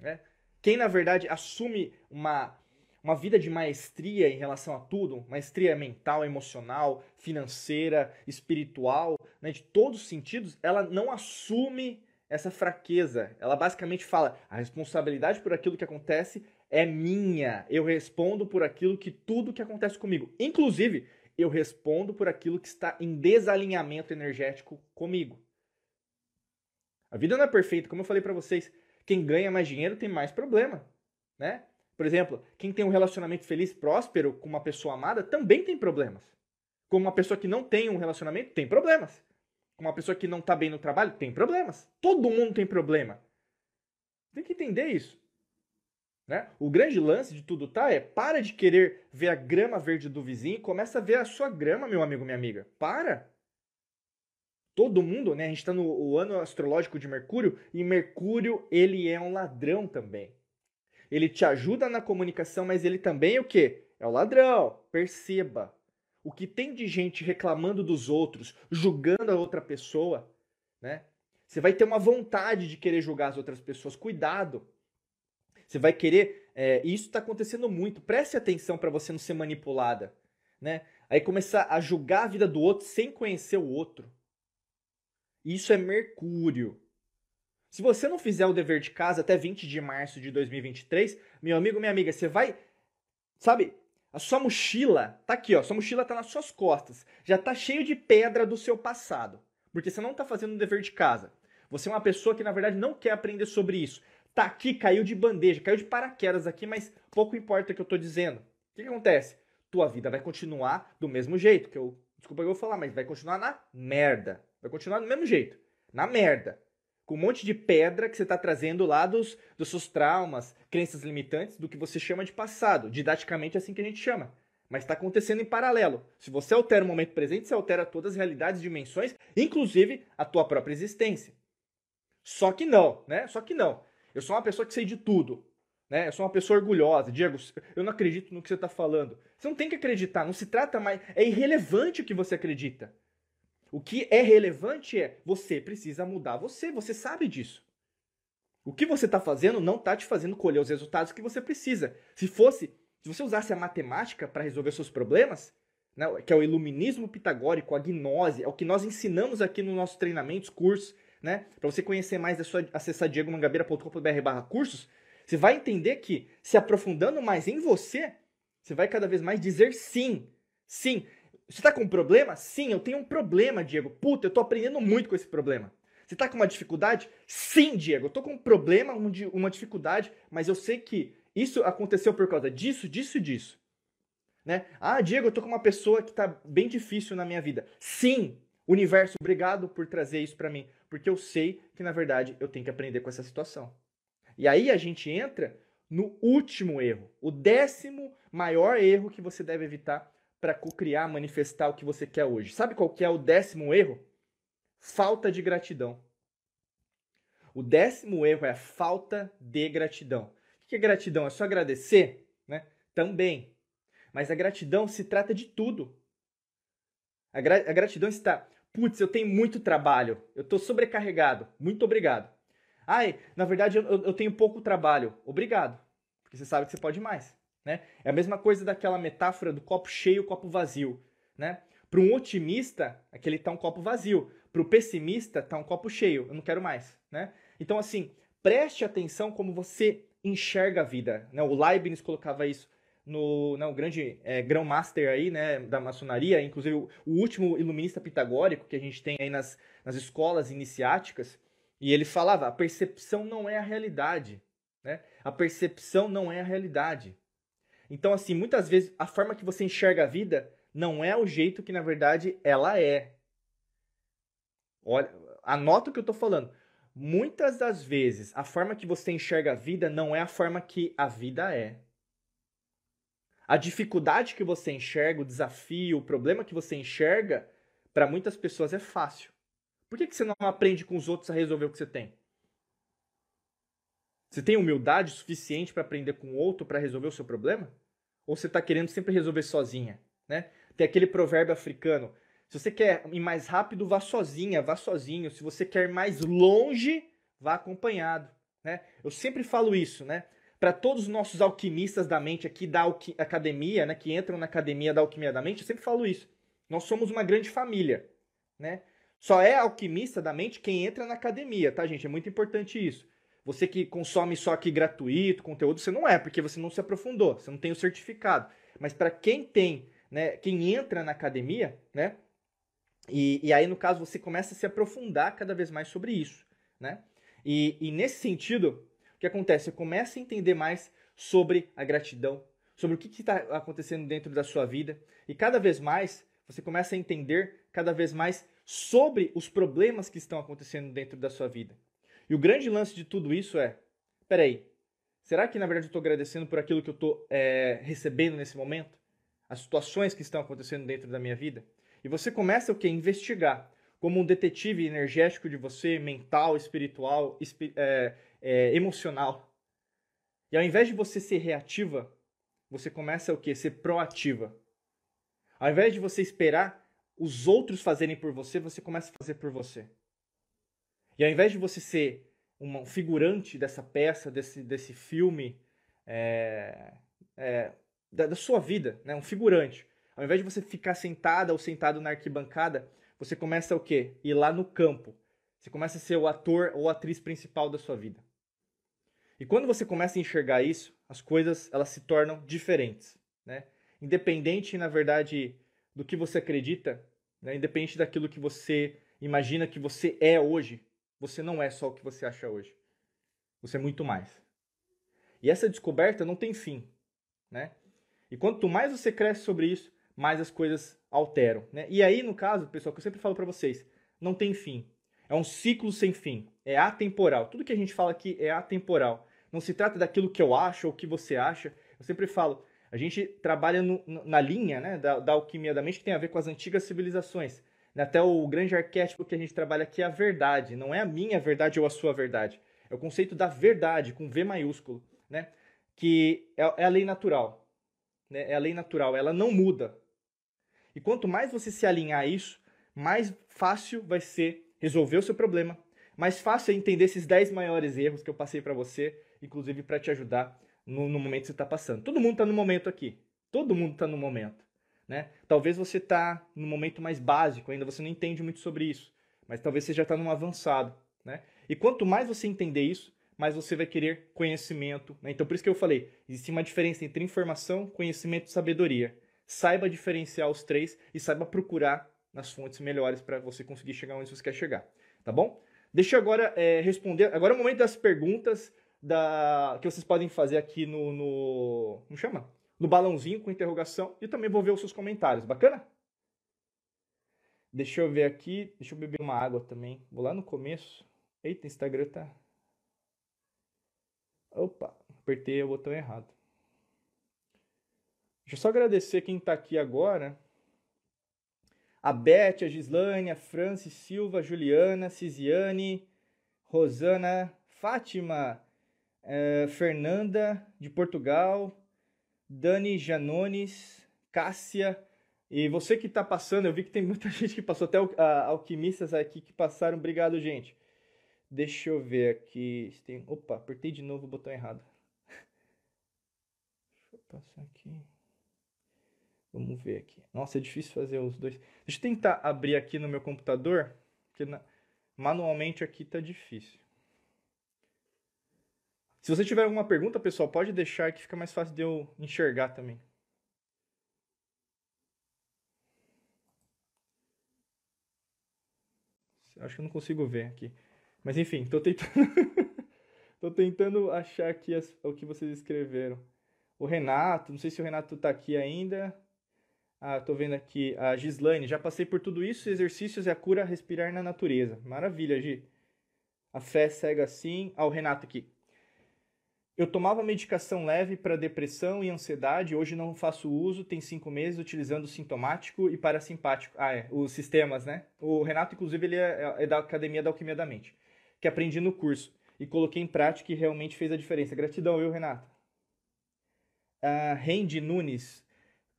Né? Quem, na verdade, assume uma, uma vida de maestria em relação a tudo, maestria mental, emocional, financeira, espiritual, né, de todos os sentidos, ela não assume essa fraqueza. Ela basicamente fala: a responsabilidade por aquilo que acontece é minha. Eu respondo por aquilo que tudo que acontece comigo. Inclusive, eu respondo por aquilo que está em desalinhamento energético comigo. A vida não é perfeita, como eu falei para vocês. Quem ganha mais dinheiro tem mais problema, né? Por exemplo, quem tem um relacionamento feliz, próspero com uma pessoa amada também tem problemas. Como uma pessoa que não tem um relacionamento tem problemas. Como uma pessoa que não está bem no trabalho tem problemas. Todo mundo tem problema. Tem que entender isso. Né? O grande lance de tudo tá é para de querer ver a grama verde do vizinho começa a ver a sua grama, meu amigo, minha amiga. Para! todo mundo, né? A gente está no ano astrológico de Mercúrio e Mercúrio ele é um ladrão também. Ele te ajuda na comunicação, mas ele também é o quê? É o ladrão. Perceba. O que tem de gente reclamando dos outros, julgando a outra pessoa, né? Você vai ter uma vontade de querer julgar as outras pessoas. Cuidado. Você vai querer. É, isso está acontecendo muito. Preste atenção para você não ser manipulada, né? Aí começar a julgar a vida do outro sem conhecer o outro. Isso é Mercúrio. Se você não fizer o dever de casa até 20 de março de 2023, meu amigo, minha amiga, você vai. Sabe, a sua mochila tá aqui, ó. Sua mochila tá nas suas costas. Já tá cheio de pedra do seu passado. Porque você não tá fazendo o dever de casa. Você é uma pessoa que, na verdade, não quer aprender sobre isso. Tá aqui, caiu de bandeja, caiu de paraquedas aqui, mas pouco importa o que eu tô dizendo. O que, que acontece? Tua vida vai continuar do mesmo jeito, que eu. Desculpa eu vou falar, mas vai continuar na merda. Vai continuar do mesmo jeito. Na merda. Com um monte de pedra que você está trazendo lá dos, dos seus traumas, crenças limitantes, do que você chama de passado. Didaticamente é assim que a gente chama. Mas está acontecendo em paralelo. Se você altera o momento presente, você altera todas as realidades dimensões, inclusive a tua própria existência. Só que não, né? Só que não. Eu sou uma pessoa que sei de tudo. Né? Eu sou uma pessoa orgulhosa. Diego, eu não acredito no que você está falando. Você não tem que acreditar. Não se trata mais. É irrelevante o que você acredita. O que é relevante é você precisa mudar você, você sabe disso. O que você está fazendo não está te fazendo colher os resultados que você precisa. Se fosse, se você usasse a matemática para resolver seus problemas, né, que é o iluminismo pitagórico, a gnose, é o que nós ensinamos aqui nos nossos treinamentos, cursos, né? Para você conhecer mais, é só acessar diegomangabeira.com.br cursos. Você vai entender que, se aprofundando mais em você, você vai cada vez mais dizer sim. Sim, Você tá com um problema? Sim, eu tenho um problema, Diego. Puta, eu tô aprendendo muito com esse problema. Você tá com uma dificuldade? Sim, Diego, eu tô com um problema, uma dificuldade, mas eu sei que isso aconteceu por causa disso, disso e disso. Né? Ah, Diego, eu tô com uma pessoa que tá bem difícil na minha vida. Sim, universo, obrigado por trazer isso para mim, porque eu sei que na verdade eu tenho que aprender com essa situação. E aí a gente entra no último erro, o décimo maior erro que você deve evitar para criar, manifestar o que você quer hoje. Sabe qual que é o décimo erro? Falta de gratidão. O décimo erro é a falta de gratidão. O que é gratidão? É só agradecer? Né? Também. Mas a gratidão se trata de tudo. A, gra a gratidão está, putz, eu tenho muito trabalho, eu estou sobrecarregado, muito obrigado. Ai, na verdade eu, eu, tenho pouco trabalho, obrigado, porque você sabe que você pode mais. Né? É a mesma coisa daquela metáfora do copo cheio, copo vazio. Né? Para um otimista, aquele está um copo vazio. Para o pessimista, está um copo cheio, eu não quero mais. Né? Então, assim, preste atenção como você enxerga a vida. Né? O Leibniz colocava isso no, no grande é, grão-master aí, né, da maçonaria, inclusive o, o, último iluminista pitagórico que a gente tem aí nas, nas escolas iniciáticas, e ele falava, a percepção não é a realidade, né? A percepção não é a realidade. Então, assim, muitas vezes a forma que você enxerga a vida não é o jeito que, na verdade, ela é. Olha, anota o que eu estou falando. Muitas das vezes, a forma que você enxerga a vida não é a forma que a vida é. A dificuldade que você enxerga, o desafio, o problema que você enxerga, para muitas pessoas é fácil. Por que, que você não aprende com os outros a resolver o que você tem? Você tem humildade suficiente para aprender com o outro para resolver o seu problema? Ou você está querendo sempre resolver sozinha? Né? Tem aquele provérbio africano: se você quer ir mais rápido, vá sozinha, vá sozinho. Se você quer ir mais longe, vá acompanhado. Né? Eu sempre falo isso, né? Para todos os nossos alquimistas da mente aqui da academia, né, que entram na academia da alquimia da mente, eu sempre falo isso. Nós somos uma grande família, né? Só é alquimista da mente quem entra na academia, tá, gente? É muito importante isso. Você que consome só aqui gratuito, conteúdo, você não é, porque você não se aprofundou, você não tem o certificado. Mas para quem tem, né, quem entra na academia, né? E, e aí, no caso, você começa a se aprofundar cada vez mais sobre isso, né? E, e nesse sentido, o que acontece? Você começa a entender mais sobre a gratidão, sobre o que está acontecendo dentro da sua vida, e cada vez mais você começa a entender cada vez mais sobre os problemas que estão acontecendo dentro da sua vida. E o grande lance de tudo isso é: peraí, será que na verdade eu estou agradecendo por aquilo que eu estou é, recebendo nesse momento? As situações que estão acontecendo dentro da minha vida? E você começa o que? Investigar. Como um detetive energético de você, mental, espiritual, é, é, emocional. E ao invés de você ser reativa, você começa o quê? Ser proativa. Ao invés de você esperar os outros fazerem por você, você começa a fazer por você. E ao invés de você ser um figurante dessa peça, desse, desse filme, é, é, da, da, sua vida, né? um figurante. Ao invés de você ficar sentada ou sentado na arquibancada, você começa o quê? Ir lá no campo. Você começa a ser o ator ou atriz principal da sua vida. E quando você começa a enxergar isso, as coisas elas se tornam diferentes, né? Independente, na verdade, do que você acredita, né? independente daquilo que você imagina que você é hoje, você não é só o que você acha hoje. Você é muito mais. E essa descoberta não tem fim, né? E quanto mais você cresce sobre isso, mais as coisas alteram, né? E aí, no caso, pessoal, que eu sempre falo para vocês, não tem fim. É um ciclo sem fim. É atemporal. Tudo que a gente fala aqui é atemporal. Não se trata daquilo que eu acho ou que você acha. Eu sempre falo, a gente trabalha no, na linha né, da, da, alquimia da mente que tem a ver com as antigas civilizações. Até o grande arquétipo que a gente trabalha aqui é a verdade. Não é a minha verdade ou a sua verdade. É o conceito da verdade, com V maiúsculo. Né? Que é, é a lei natural. Né? É a lei natural. Ela não muda. E quanto mais você se alinhar a isso, mais fácil vai ser resolver o seu problema. Mais fácil é entender esses 10 maiores erros que eu passei para você, inclusive para te ajudar no, no, momento que você está passando. Todo mundo está no momento aqui. Todo mundo está no momento. Né? Talvez você está no momento mais básico, ainda você não entende muito sobre isso. Mas talvez você já está num avançado. Né? E quanto mais você entender isso, mais você vai querer conhecimento. Né? Então, por isso que eu falei, existe uma diferença entre informação, conhecimento e sabedoria. saiba diferenciar os três e saiba procurar nas fontes melhores para você conseguir chegar onde você quer chegar, tá bom? Deixa eu agora é, responder. Agora é o momento das perguntas da, que vocês podem fazer aqui no, no. Como chama? No balãozinho com interrogação. E também vou ver os seus comentários. Bacana? Deixa eu ver aqui. Deixa eu beber uma água também. Vou lá no começo. Eita, Instagram tá. Opa, apertei o botão errado. Deixa eu só agradecer quem está aqui agora. A Beth, a Gislane, a Francis Silva, a Juliana, Cisiane, Rosana, Fátima, eh, Fernanda de Portugal, Dani Janones, Cássia. E você que está passando, eu vi que tem muita gente que passou, até a, alquimistas aqui que passaram. Obrigado, gente. Deixa eu ver aqui. Tem... Opa, apertei de novo o botão errado. Deixa eu passar aqui. Vamos ver aqui. Nossa, é difícil fazer os dois. Deixa eu tentar abrir aqui no meu computador, porque na... manualmente aqui tá difícil. Se você tiver alguma pergunta, pessoal, pode deixar que fica mais fácil de eu enxergar também. Acho que eu não consigo ver aqui. Mas enfim, tô tentando, tô tentando achar aqui as... o que vocês escreveram. O Renato, não sei se o Renato tá aqui ainda. Ah, tô vendo aqui a Gislaine. Já passei por tudo isso, exercícios e a cura respirar na natureza. Maravilha, Gi. A fé cega assim. Ah, o Renato aqui. Eu tomava medicação leve para depressão e ansiedade, hoje não faço uso, tem cinco meses, utilizando sintomático e parasimpático. Ah, é, os sistemas, né? O Renato, inclusive, ele é, é da Academia da Alquimia da Mente, que aprendi no curso e coloquei em prática e realmente fez a diferença. Gratidão, eu, Renato. Uh, Randy Nunes,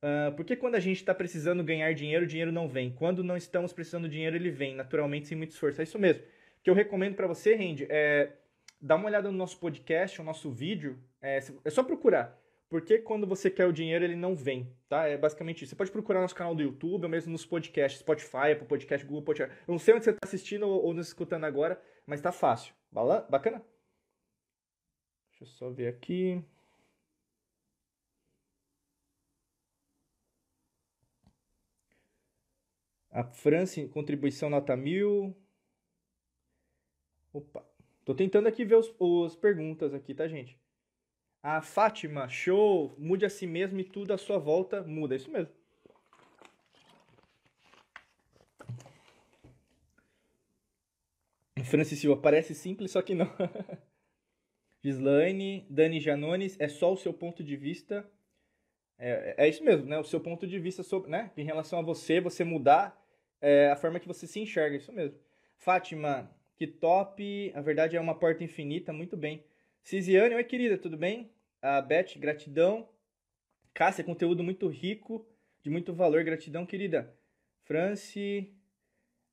Uh, porque quando a gente está precisando ganhar dinheiro, o dinheiro não vem. Quando não estamos precisando de dinheiro, ele vem, naturalmente, sem muito esforço. É isso mesmo. O que eu recomendo para você, Randy, é dar uma olhada no nosso podcast, no nosso vídeo. É, é só procurar. Porque quando você quer o dinheiro, ele não vem, tá? É basicamente isso. Você pode procurar nosso canal do YouTube, ou mesmo nos podcasts, Spotify, Apple Podcast, Google Podcast. Eu não sei onde você está assistindo ou nos escutando agora, mas tá fácil. Bacana? Deixa eu só ver aqui. A França, contribuição nota mil. Opa. Tô tentando aqui ver os, os perguntas aqui, tá, gente? A Fátima, show, mude a si mesmo e tudo à sua volta muda. É isso mesmo. Francis Silva, parece simples, só que não. Gislaine, Dani Janones, é só o seu ponto de vista. É, é isso mesmo, né? O seu ponto de vista sobre, né? Em relação a você, você mudar é a forma que você se enxerga, isso mesmo. Fátima, que top, a verdade é uma porta infinita, muito bem. Cisiane, oi querida, tudo bem? A Beth, gratidão. Cássia, conteúdo muito rico, de muito valor, gratidão, querida. Franci,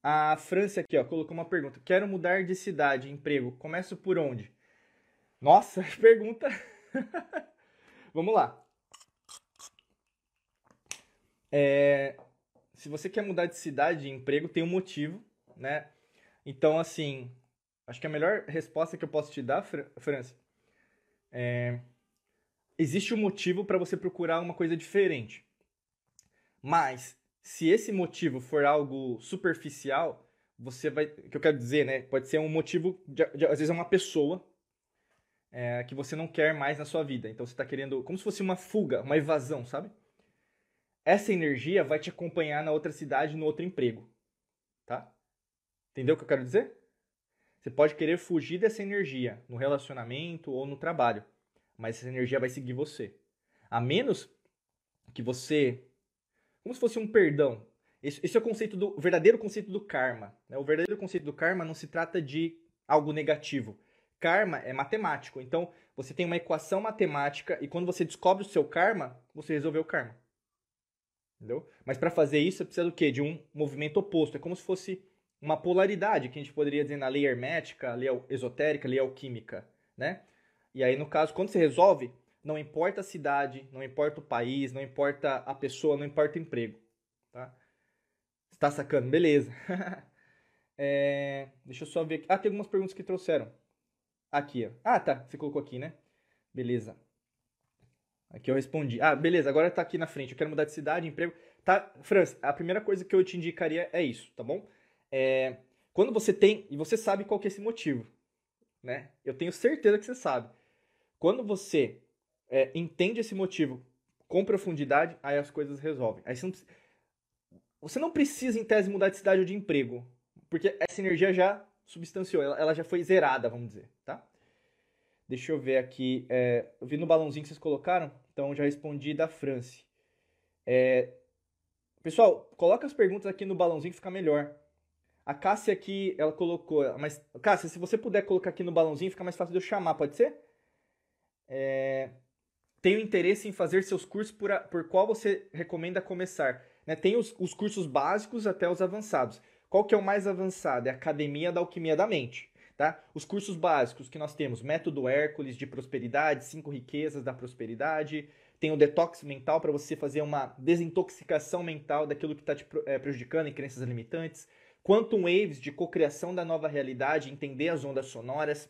a França aqui, ó, colocou uma pergunta. Quero mudar de cidade, emprego. Começo por onde? Nossa, pergunta. Vamos lá. É, se você quer mudar de cidade, de emprego, tem um motivo, né? Então, assim, acho que a melhor resposta que eu posso te dar, França, é... existe um motivo para você procurar uma coisa diferente. Mas, se esse motivo for algo superficial, você vai. O que eu quero dizer, né? Pode ser um motivo, de, de, às vezes é uma pessoa é, que você não quer mais na sua vida. Então você está querendo. Como se fosse uma fuga, uma evasão, sabe? essa energia vai te acompanhar na outra cidade, no outro emprego. Tá? Entendeu o que eu quero dizer? Você pode querer fugir dessa energia no relacionamento ou no trabalho, mas essa energia vai seguir você. A menos que você. Como se fosse um perdão. Esse, esse é o conceito do o verdadeiro conceito do karma. Né? O verdadeiro conceito do karma não se trata de algo negativo. Karma é matemático. Então, você tem uma equação matemática e quando você descobre o seu karma, você resolveu o karma. Entendeu? Mas para fazer isso, você precisa do quê? De um movimento oposto. É como se fosse uma polaridade, que a gente poderia dizer na lei hermética, lei esotérica, lei alquímica, né? E aí, no caso, quando você resolve, não importa a cidade, não importa o país, não importa a pessoa, não importa o emprego, tá? Está sacando? Beleza. é, deixa eu só ver aqui. Ah, tem algumas perguntas que trouxeram. Aqui, ó. Ah, tá. Você colocou aqui, né? Beleza. Aqui eu respondi. Ah, beleza, agora tá aqui na frente. Eu quero mudar de cidade, emprego. Tá, Franz, a primeira coisa que eu te indicaria é isso, tá bom? É, quando você tem, e você sabe qual que é esse motivo, né? Eu tenho certeza que você sabe. Quando você é, entende esse motivo com profundidade, aí as coisas resolvem. Aí você não, você não precisa, em tese, mudar de cidade ou de emprego, porque essa energia já substanciou, ela, ela já foi zerada, vamos dizer, tá? Deixa eu ver aqui. É, eu vi no balãozinho que vocês colocaram, então já respondi da France. É, pessoal, coloca as perguntas aqui no balãozinho que fica melhor. A Cássia aqui, ela colocou. Mas, Cássia, se você puder colocar aqui no balãozinho, fica mais fácil de eu chamar, pode ser? É, tenho interesse em fazer seus cursos por, a, por qual você recomenda começar. Né? Tem os, os cursos básicos até os avançados. Qual que é o mais avançado? É a Academia da Alquimia da Mente. Tá? Os cursos básicos que nós temos, Método Hércules de Prosperidade, Cinco Riquezas da Prosperidade, tem o Detox Mental para você fazer uma desintoxicação mental daquilo que está te é, prejudicando em crenças limitantes, Quantum Waves de cocriação da nova realidade, entender as ondas sonoras.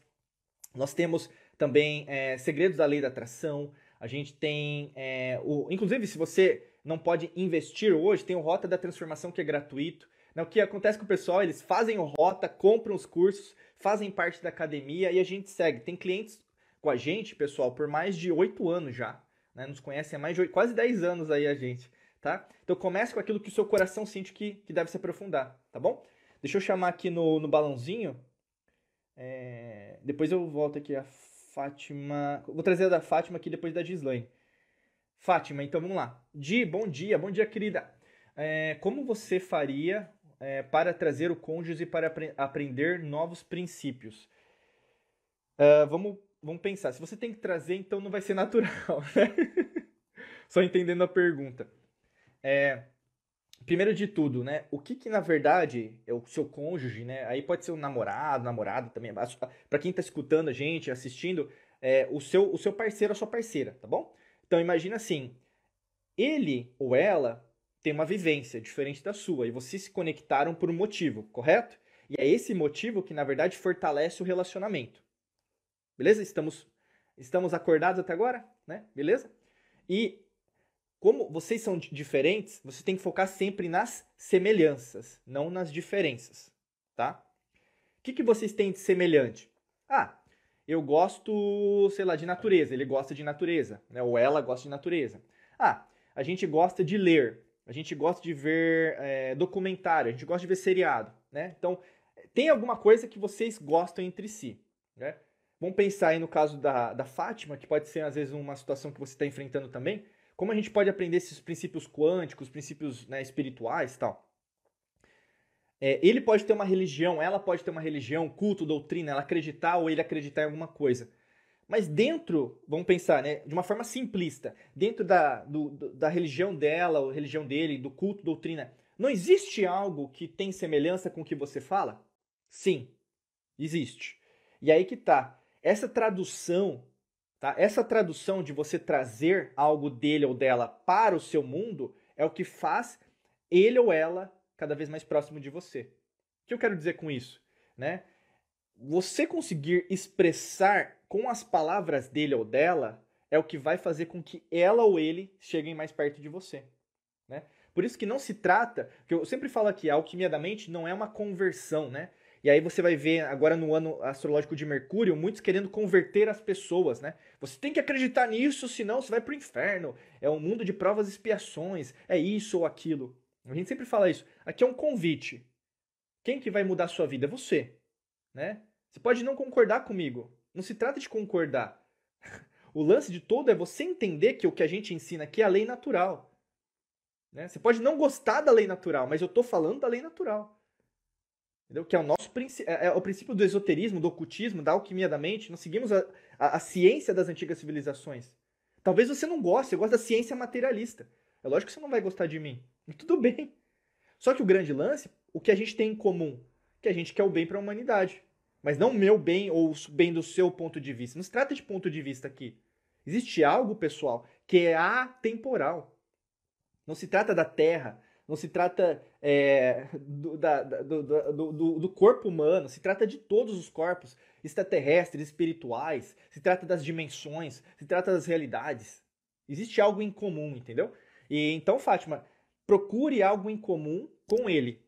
Nós temos também é, Segredos da Lei da Atração, a gente tem é, o. Inclusive, se você não pode investir hoje, tem o Rota da Transformação que é gratuito. Né? O que acontece com o pessoal, eles fazem o Rota, compram os cursos, fazem parte da academia e a gente segue. Tem clientes com a gente, pessoal, por mais de oito anos já. Né? Nos conhecem há mais de 8, quase 10 anos aí a gente. Tá? Então comece com aquilo que o seu coração sente que, que deve se aprofundar, tá bom? Deixa eu chamar aqui no, no balãozinho. É... Depois eu volto aqui a Fátima. Vou trazer a da Fátima aqui depois da Gislaine. Fátima, então vamos lá. Di, bom dia, bom dia, querida. É, como você faria é, para trazer o cônjuge para apre aprender novos princípios? Uh, vamos, vamos pensar. Se você tem que trazer, então não vai ser natural, né? Só entendendo a pergunta. É, primeiro de tudo, né? O que que na verdade é o seu cônjuge, né? Aí pode ser um namorado, namorada também. Para quem tá escutando a gente, assistindo, é, o seu o seu parceiro, a sua parceira, tá bom? Então imagina assim, ele ou ela tem uma vivência diferente da sua e vocês se conectaram por um motivo, correto? E é esse motivo que na verdade fortalece o relacionamento. Beleza? Estamos estamos acordados até agora, né? Beleza? E como vocês são diferentes, você tem que focar sempre nas semelhanças, não nas diferenças, tá? O que, que vocês têm de semelhante? Ah, eu gosto, sei lá, de natureza, ele gosta de natureza, né? ou ela gosta de natureza. Ah, a gente gosta de ler, a gente gosta de ver é, documentário, a gente gosta de ver seriado, né? Então, tem alguma coisa que vocês gostam entre si, né? Vamos pensar aí no caso da, da Fátima, que pode ser às vezes uma situação que você está enfrentando também. Como a gente pode aprender esses princípios quânticos, princípios né, espirituais e tal? É, ele pode ter uma religião, ela pode ter uma religião, culto, doutrina, ela acreditar ou ele acreditar em alguma coisa. Mas dentro, vamos pensar, né, de uma forma simplista, dentro da, do, da religião dela, ou religião dele, do culto, doutrina, não existe algo que tem semelhança com o que você fala? Sim, existe. E aí que tá. Essa tradução Tá? Essa tradução de você trazer algo dele ou dela para o seu mundo é o que faz ele ou ela cada vez mais próximo de você. O que eu quero dizer com isso? Né? Você conseguir expressar com as palavras dele ou dela é o que vai fazer com que ela ou ele cheguem mais perto de você. Né? Por isso que não se trata, que eu sempre falo aqui, a alquimia da mente não é uma conversão, né? E aí você vai ver agora no ano astrológico de Mercúrio, muitos querendo converter as pessoas, né? Você tem que acreditar nisso, senão você vai pro inferno. É um mundo de provas e expiações, é isso ou aquilo. A gente sempre fala isso. Aqui é um convite. Quem que vai mudar a sua vida? É você, né? Você pode não concordar comigo. Não se trata de concordar. O lance de todo é você entender que o que a gente ensina aqui é a lei natural. Né? Você pode não gostar da lei natural, mas eu estou falando da lei natural. Entendeu? Que é o nosso é, é o princípio do esoterismo, do ocultismo, da alquimia da mente. Nós seguimos a, a, a ciência das antigas civilizações. Talvez você não goste, você gosta da ciência materialista. É lógico que você não vai gostar de mim. E tudo bem. Só que o grande lance, o que a gente tem em comum, que a gente quer o bem para a humanidade. Mas não meu bem ou o bem do seu ponto de vista. Não se trata de ponto de vista aqui. Existe algo, pessoal, que é atemporal. Não se trata da Terra, não se trata é, do, da, do, do, do, corpo humano, se trata de todos os corpos extraterrestres, espirituais, se trata das dimensões, se trata das realidades. Existe algo em comum, entendeu? E então, Fátima, procure algo em comum com ele.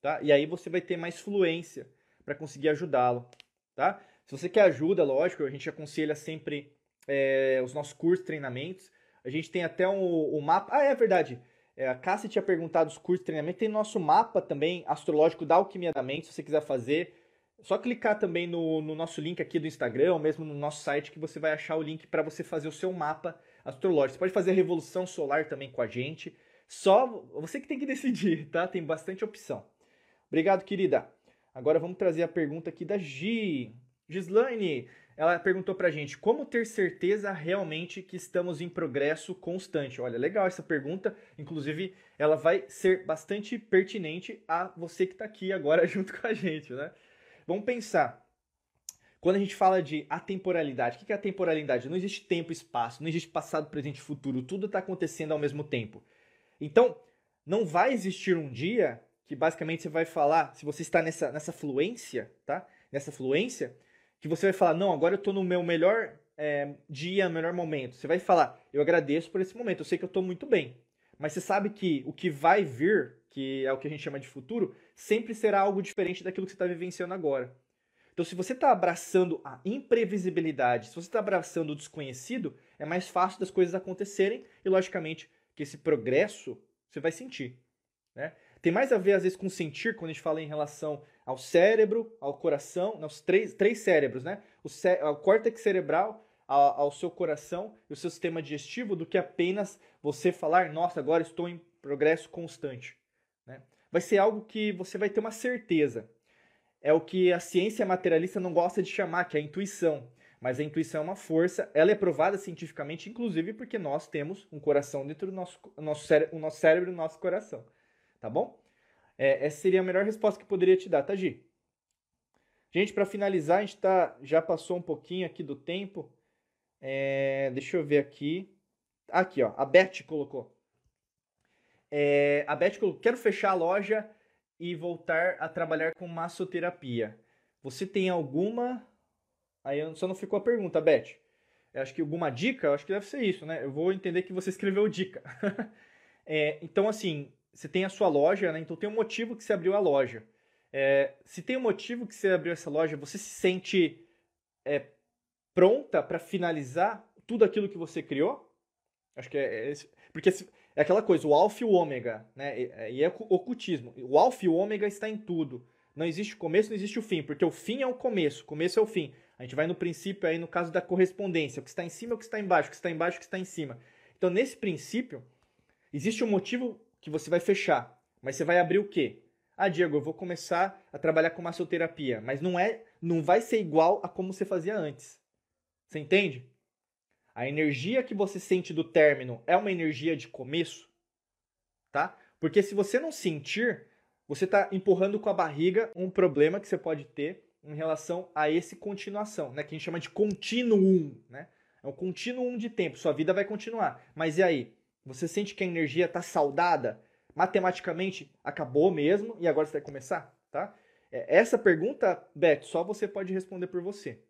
Tá? E aí você vai ter mais fluência para conseguir ajudá-lo, tá? Se você quer ajuda, lógico, a gente aconselha sempre é, os nossos cursos, treinamentos. A gente tem até um, um mapa. Ah, é verdade. É, a Cássia tinha perguntado os cursos de treinamento. Tem nosso mapa também astrológico da Alquimia da Mente, se você quiser fazer. Só clicar também no, no nosso link aqui do Instagram, ou mesmo no nosso site, que você vai achar o link para você fazer o seu mapa astrológico. Você pode fazer a revolução solar também com a gente. Só você que tem que decidir, tá? Tem bastante opção. Obrigado, querida. Agora vamos trazer a pergunta aqui da Gi. Gislaine, ela perguntou pra gente como ter certeza realmente que estamos em progresso constante. Olha, legal essa pergunta. Inclusive, ela vai ser bastante pertinente a você que está aqui agora junto com a gente, né? Vamos pensar. Quando a gente fala de atemporalidade, o que é atemporalidade? Não existe tempo e espaço, não existe passado, presente e futuro, tudo está acontecendo ao mesmo tempo. Então, não vai existir um dia que basicamente você vai falar, se você está nessa, nessa fluência, tá? Nessa fluência, que você vai falar, não, agora eu estou no meu melhor é, dia, melhor momento. Você vai falar, eu agradeço por esse momento, eu sei que eu estou muito bem. Mas você sabe que o que vai vir, que é o que a gente chama de futuro, sempre será algo diferente daquilo que você está vivenciando agora. Então, se você está abraçando a imprevisibilidade, se você está abraçando o desconhecido, é mais fácil das coisas acontecerem e, logicamente, que esse progresso você vai sentir. Né? Tem mais a ver, às vezes, com sentir, quando a gente fala em relação ao cérebro, ao coração, os três, três cérebros, né? O, cé o córtex cerebral, ao, ao, seu coração e o seu sistema digestivo, do que apenas você falar, nossa, agora estou em progresso constante. Né? Vai ser algo que você vai ter uma certeza. É o que a ciência materialista não gosta de chamar, que é a intuição. Mas a intuição é uma força, ela é provada cientificamente, inclusive porque nós temos um coração dentro do nosso, nosso, cére o nosso cérebro e o nosso coração tá bom? É, essa seria a melhor resposta que poderia te dar, tá, Gi? Gente, para finalizar, a gente tá, já passou um pouquinho aqui do tempo. É, deixa eu ver aqui. Aqui, ó, a Beth colocou. É, a Beth colocou, quero fechar a loja e voltar a trabalhar com massoterapia. Você tem alguma... Aí só não ficou a pergunta, Beth. Eu acho que alguma dica? Acho que deve ser isso, né? Eu vou entender que você escreveu dica. é, então, assim, você tem a sua loja, né? Então tem um motivo que você abriu a loja. É, se tem um motivo que você abriu essa loja, você se sente é, pronta para finalizar tudo aquilo que você criou? Acho que é, é porque é aquela coisa, o alfa e o ômega, né? E é ocultismo. O alfa e o ômega está em tudo. Não existe o começo, não existe o fim, porque o fim é o começo, o começo é o fim. A gente vai no princípio aí no caso da correspondência, o que está em cima é o que está embaixo, o que está embaixo é o que está em cima. Então, nesse princípio, existe um motivo que você vai fechar. Mas você vai abrir o quê? Ah, Diego, eu vou começar a trabalhar com massoterapia, mas não é, não vai ser igual a como você fazia antes. Você entende? A energia que você sente do término é uma energia de começo, tá? Porque se você não sentir, você está empurrando com a barriga um problema que você pode ter em relação a esse continuação, né? Que a gente chama de continuum, né? É um continuum de tempo, sua vida vai continuar. Mas e aí? Você sente que a energia está saudada? Matematicamente, acabou mesmo e agora você vai começar? Tá? É, essa pergunta, Beto, só você pode responder por você.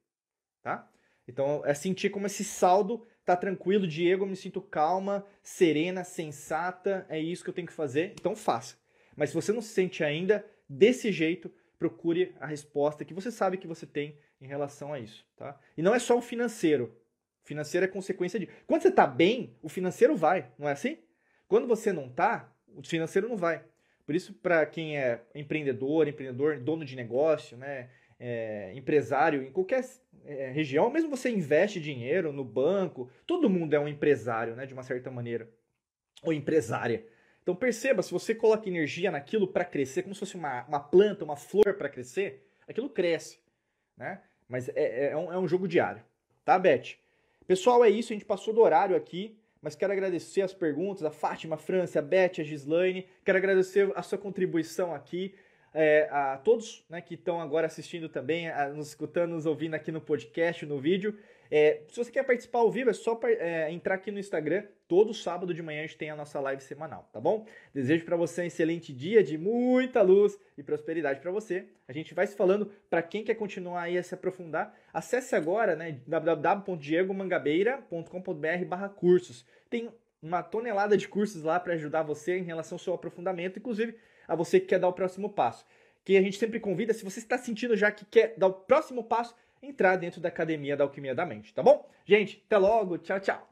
Tá? Então, é sentir como esse saldo tá tranquilo, Diego, eu me sinto calma, serena, sensata, é isso que eu tenho que fazer, então faça. Mas se você não se sente ainda desse jeito, procure a resposta que você sabe que você tem em relação a isso, tá? E não é só o financeiro, financeiro é consequência de. Quando você está bem, o financeiro vai, não é assim? Quando você não está, o financeiro não vai. Por isso, para quem é empreendedor, empreendedor, dono de negócio, né, é, empresário, em qualquer é, região, mesmo você investe dinheiro no banco, todo mundo é um empresário, né, de uma certa maneira, ou empresária. Então perceba, se você coloca energia naquilo para crescer, como se fosse uma, uma planta, uma flor para crescer, aquilo cresce, né? Mas é, é, é, um, é um jogo diário, tá, Beth? Pessoal, é isso, a gente passou do horário aqui, mas quero agradecer as perguntas, a Fátima, a França, a Beth, a Gislaine, quero agradecer a sua contribuição aqui, é, a todos né, que estão agora assistindo também, a, nos escutando, nos ouvindo aqui no podcast, no vídeo. É, se você quer participar ao vivo, é só é, entrar aqui no Instagram. Todo sábado de manhã a gente tem a nossa live semanal, tá bom? Desejo para você um excelente dia de muita luz e prosperidade para você. A gente vai se falando para quem quer continuar aí a se aprofundar. Acesse agora, né, www.diegomangabeira.com.br/cursos. Tem uma tonelada de cursos lá para ajudar você em relação ao seu aprofundamento, inclusive a você que quer dar o próximo passo. Que a gente sempre convida, se você está sentindo já que quer dar o próximo passo, entrar dentro da academia da Alquimia da Mente, tá bom? Gente, até logo, tchau, tchau.